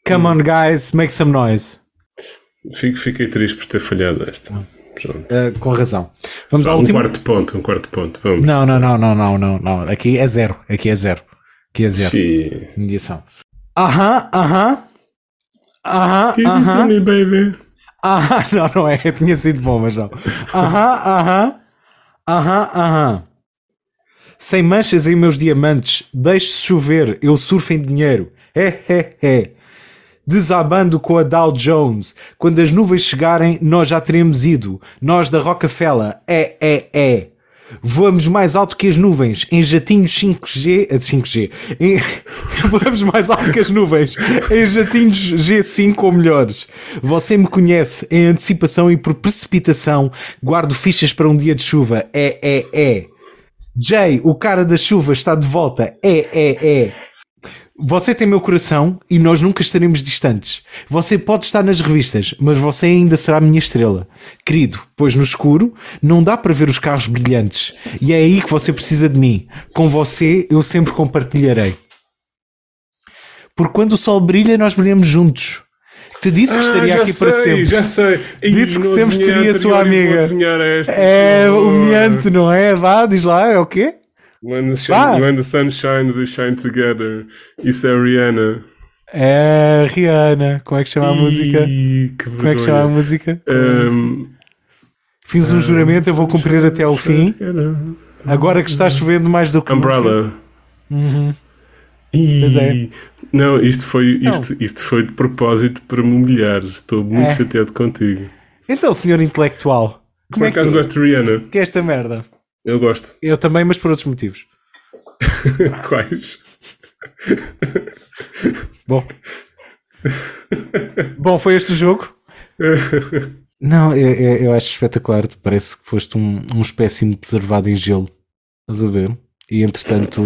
S2: Come on, guys, make some noise.
S1: Fico- Fiquei triste por ter falhado esta.
S2: Uh, com razão. Vamos ao
S1: Um
S2: último.
S1: quarto ponto, um quarto ponto. Vamos.
S2: Não, não, não, não, não, não, não. Aqui é zero. Aqui é zero. Aqui é zero.
S1: Sim.
S2: Mediação. Aham, aham. Aham, aham.
S1: baby.
S2: Aham, não, não é. Tinha sido bom, mas não. Aham, aham. Aham, aham. Sem manchas em meus diamantes, deixe-se chover, eu surfo em dinheiro. É, é, é. Desabando com a Dow Jones. Quando as nuvens chegarem, nós já teremos ido. Nós da Rockefeller. É, é, é. Voamos mais alto que as nuvens, em jatinhos 5G. eh, 5G. Em- Voamos mais alto que as nuvens, em jatinhos G5 ou melhores. Você me conhece em antecipação e por precipitação. Guardo fichas para um dia de chuva. É, é, é. Jay, o cara da chuva, está de volta. É, é, é. Você tem meu coração e nós nunca estaremos distantes. Você pode estar nas revistas, mas você ainda será minha estrela. Querido, pois no escuro não dá para ver os carros brilhantes. E é aí que você precisa de mim. Com você eu sempre compartilharei. Porque quando o sol brilha, nós brilhamos juntos. Te disse que estaria
S1: Ah, já
S2: aqui
S1: sei,
S2: para sempre.
S1: Já sei. Ih,
S2: Disse que sempre seria
S1: a
S2: sua
S1: e
S2: amiga. É humilhante, não é? Vá, diz lá, é o quê?
S1: When the, sh-
S2: Vá.
S1: when the sun shines, we shine together. Isso é Rihanna.
S2: É Rihanna. Como é que chama a música?
S1: Que
S2: Como é que chama a música?
S1: Um,
S2: Fiz um juramento, eu vou cumprir até ao fim. Agora que está chovendo mais do que.
S1: Umbrella.
S2: Uhum. Pois é.
S1: Não, isto foi, isto, isto foi de propósito para me humilhar. Estou muito
S2: É.
S1: chateado contigo.
S2: Então, senhor intelectual,
S1: Por
S2: como é que,
S1: acaso gosto de Rihanna?
S2: que é esta merda?
S1: Eu gosto.
S2: Eu também, mas por outros motivos.
S1: Quais?
S2: Bom. Bom, foi este o jogo? Não, eu, eu, eu acho espetacular. Parece que foste um, um espécime preservado em gelo. Estás a ver? E entretanto,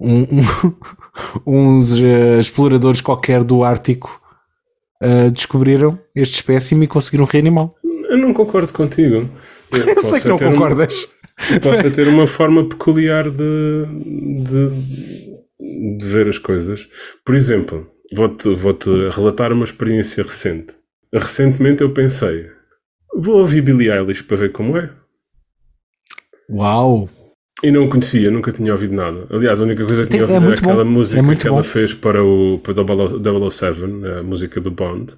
S2: um- um- uns eh, exploradores qualquer do Ártico eh, descobriram este espécime e conseguiram reanimá-lo.
S1: Eu não concordo contigo.
S2: Eu sei que não concordas.
S1: Posso ter uma forma peculiar de, de, de ver as coisas. Por exemplo, vou-te vou -te relatar uma experiência recente. Recentemente eu pensei, vou ouvir Billie Eilish para ver como é.
S2: Uau!
S1: E não conhecia, nunca tinha ouvido nada. Aliás, a única coisa que tinha
S2: É
S1: ouvido era
S2: muito bom.
S1: aquela
S2: É
S1: música
S2: muito
S1: que
S2: bom.
S1: ela fez para o para o 007, a música do Bond.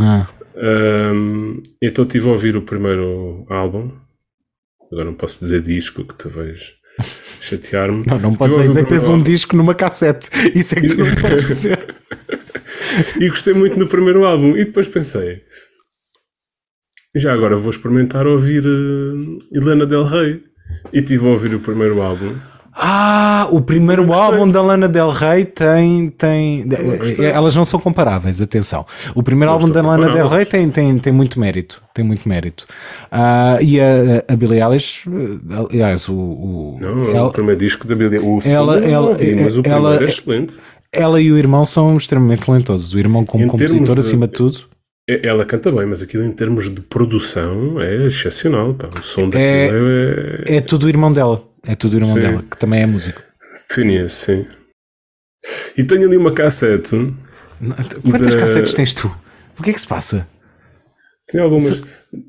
S2: Ah,
S1: Um, então estive a ouvir o primeiro álbum. Agora não posso dizer disco que tu vais chatear-me.
S2: não, não posso dizer que tens um disco numa cassete. Isso é que tu não podes dizer.
S1: E gostei muito no primeiro álbum. E depois pensei, já agora vou experimentar ouvir eh, Helena Del Rey. E estive a ouvir o primeiro álbum.
S2: Ah, o primeiro álbum da Lana Del Rey tem. tem
S1: gostei.
S2: elas não são comparáveis, atenção. O primeiro álbum da Lana Del Rey tem, tem, tem muito mérito. Tem muito mérito. Ah, e a, a Billie Eilish, eh, aliás, o, o-
S1: Não,
S2: ela,
S1: o primeiro disco da Billie O segundo
S2: ela- ela-
S1: mas o
S2: ela-
S1: primeiro é excelente.
S2: ela e o irmão são extremamente talentosos. O irmão, como
S1: Em
S2: compositor,
S1: de-
S2: acima de tudo.
S1: É- Ela canta bem, mas aquilo em termos de produção é excepcional. Pá. O som
S2: É-
S1: daquilo é,
S2: É tudo o irmão dela. É tudo o irmão
S1: Sim.
S2: dela, que também é músico.
S1: Phineas, sim. E tenho ali uma cassete.
S2: Quantas
S1: Da-
S2: cassetes tens tu? O que é que se passa?
S1: Tenho algumas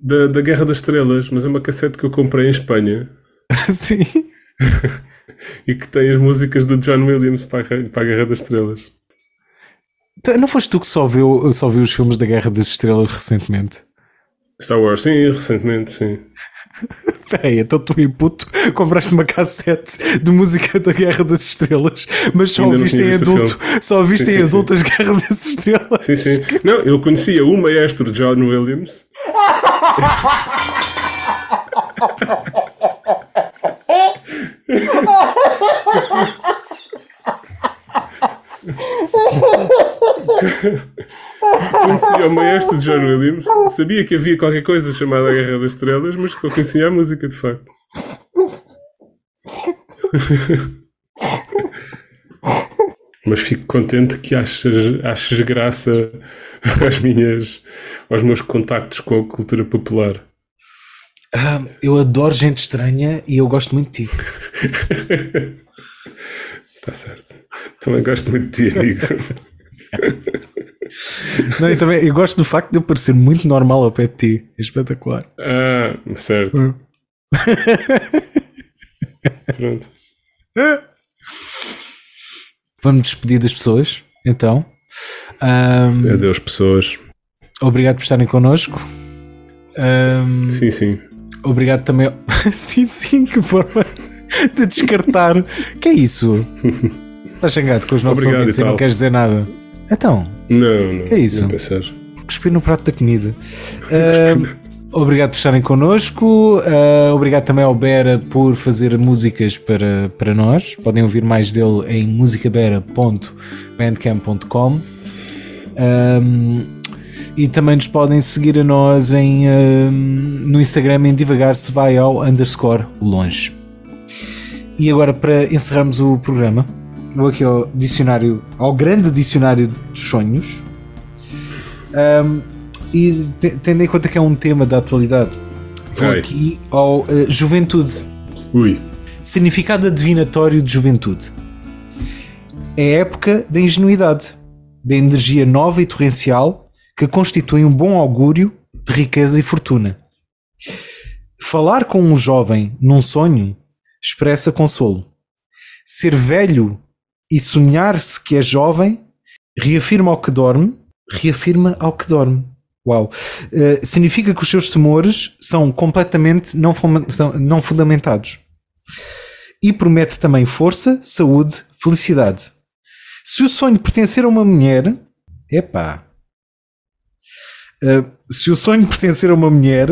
S1: da, da Guerra das Estrelas, mas é uma cassete que eu comprei em Espanha
S2: Sim.
S1: e que tem as músicas do John Williams para a, para a Guerra das Estrelas.
S2: Não foste tu que só viu, só viu os filmes da Guerra das Estrelas recentemente?
S1: Star Wars, sim, recentemente, sim.
S2: Peraí, então tu me puto compraste uma cassete de música da Guerra das Estrelas, mas só
S1: Ainda
S2: em adulto, só ouviste em adulto as Guerra das Estrelas.
S1: Sim, sim. Não, eu conhecia o maestro John Williams. conhecia o maestro de John Williams, sabia que havia qualquer coisa chamada a Guerra das Estrelas, mas que eu conhecia a música de facto. Mas fico contente que achas, achas graça às minhas, aos meus contactos com a cultura popular.
S2: Ah, eu adoro gente estranha e eu gosto muito de ti.
S1: Está certo. Também gosto muito de ti, amigo.
S2: Não, eu, também, eu gosto do facto de eu parecer muito normal ao pé de ti. É espetacular.
S1: Ah, certo. Pronto.
S2: Vamos despedir das pessoas, então. Ahm,
S1: Adeus, pessoas.
S2: obrigado por estarem connosco. Ahm,
S1: Sim, sim.
S2: obrigado também. sim, sim, que forma de descartar. Que é isso? Estás changado com os nossos
S1: Obrigado
S2: ouvintes
S1: e
S2: e não queres dizer nada. Então,
S1: Não, não.
S2: Que é isso? Cuspir no prato da comida. Ahm, obrigado por estarem connosco. Ah, obrigado também ao Bera por fazer músicas para, para nós. Podem ouvir mais dele em musicabera.bandcamp.com. Ahm, e também nos podem seguir a nós em, ahm, no Instagram em devagar se vai ao underscore longe. E agora para encerrarmos o programa, vou aqui ao dicionário, ao grande dicionário dos sonhos. Um, e te- tendo em conta que é um tema da atualidade, vou aqui ao eh, juventude.
S1: Ui.
S2: Significado adivinatório de juventude. É época da ingenuidade, da energia nova e torrencial que constitui um bom augúrio de riqueza e fortuna. Falar com um jovem num sonho expressa consolo. Ser velho e sonhar-se que é jovem reafirma ao que dorme, reafirma ao que dorme. Uau! Eh, significa que os seus temores são completamente não, não fundamentados. E promete também força, saúde, felicidade. Se o sonho pertencer a uma mulher, epá. Eh, se o sonho pertencer a uma mulher,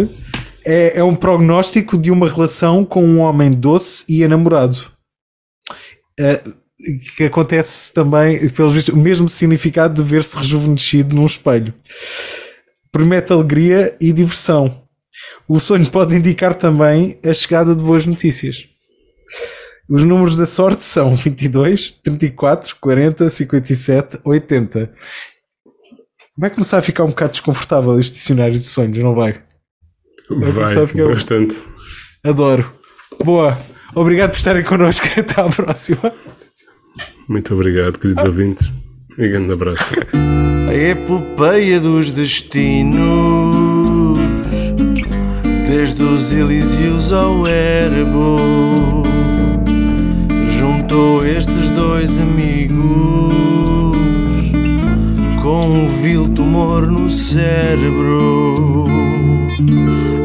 S2: é, é um prognóstico de uma relação com um homem doce e enamorado. Eh, que acontece também, pelos vistos, o mesmo significado de ver-se rejuvenescido num espelho. Promete alegria e diversão. O sonho pode indicar também a chegada de boas notícias. Os números da sorte são 22, 34, 40, 57, 80. Vai começar a ficar um bocado desconfortável este dicionário de sonhos, não vai?
S1: Vai,
S2: a ficar-
S1: bastante.
S2: Adoro. Boa. Obrigado por estarem connosco. Até à próxima.
S1: Muito obrigado, queridos ouvintes. E grande abraço.
S3: A epopeia dos destinos Desde os Elíseos ao Erebo Juntou estes dois amigos Com um vil tumor no cérebro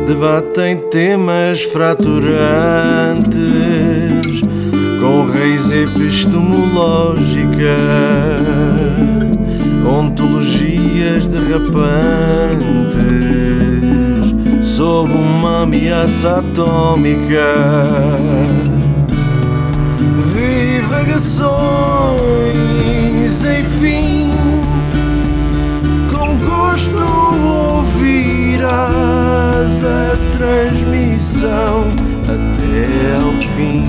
S3: Debatem temas fraturantes Com raiz epistemológica Ontologias derrapantes Sob uma ameaça atômica Divagações, enfim Com gosto ouvirás a transmissão até ao fim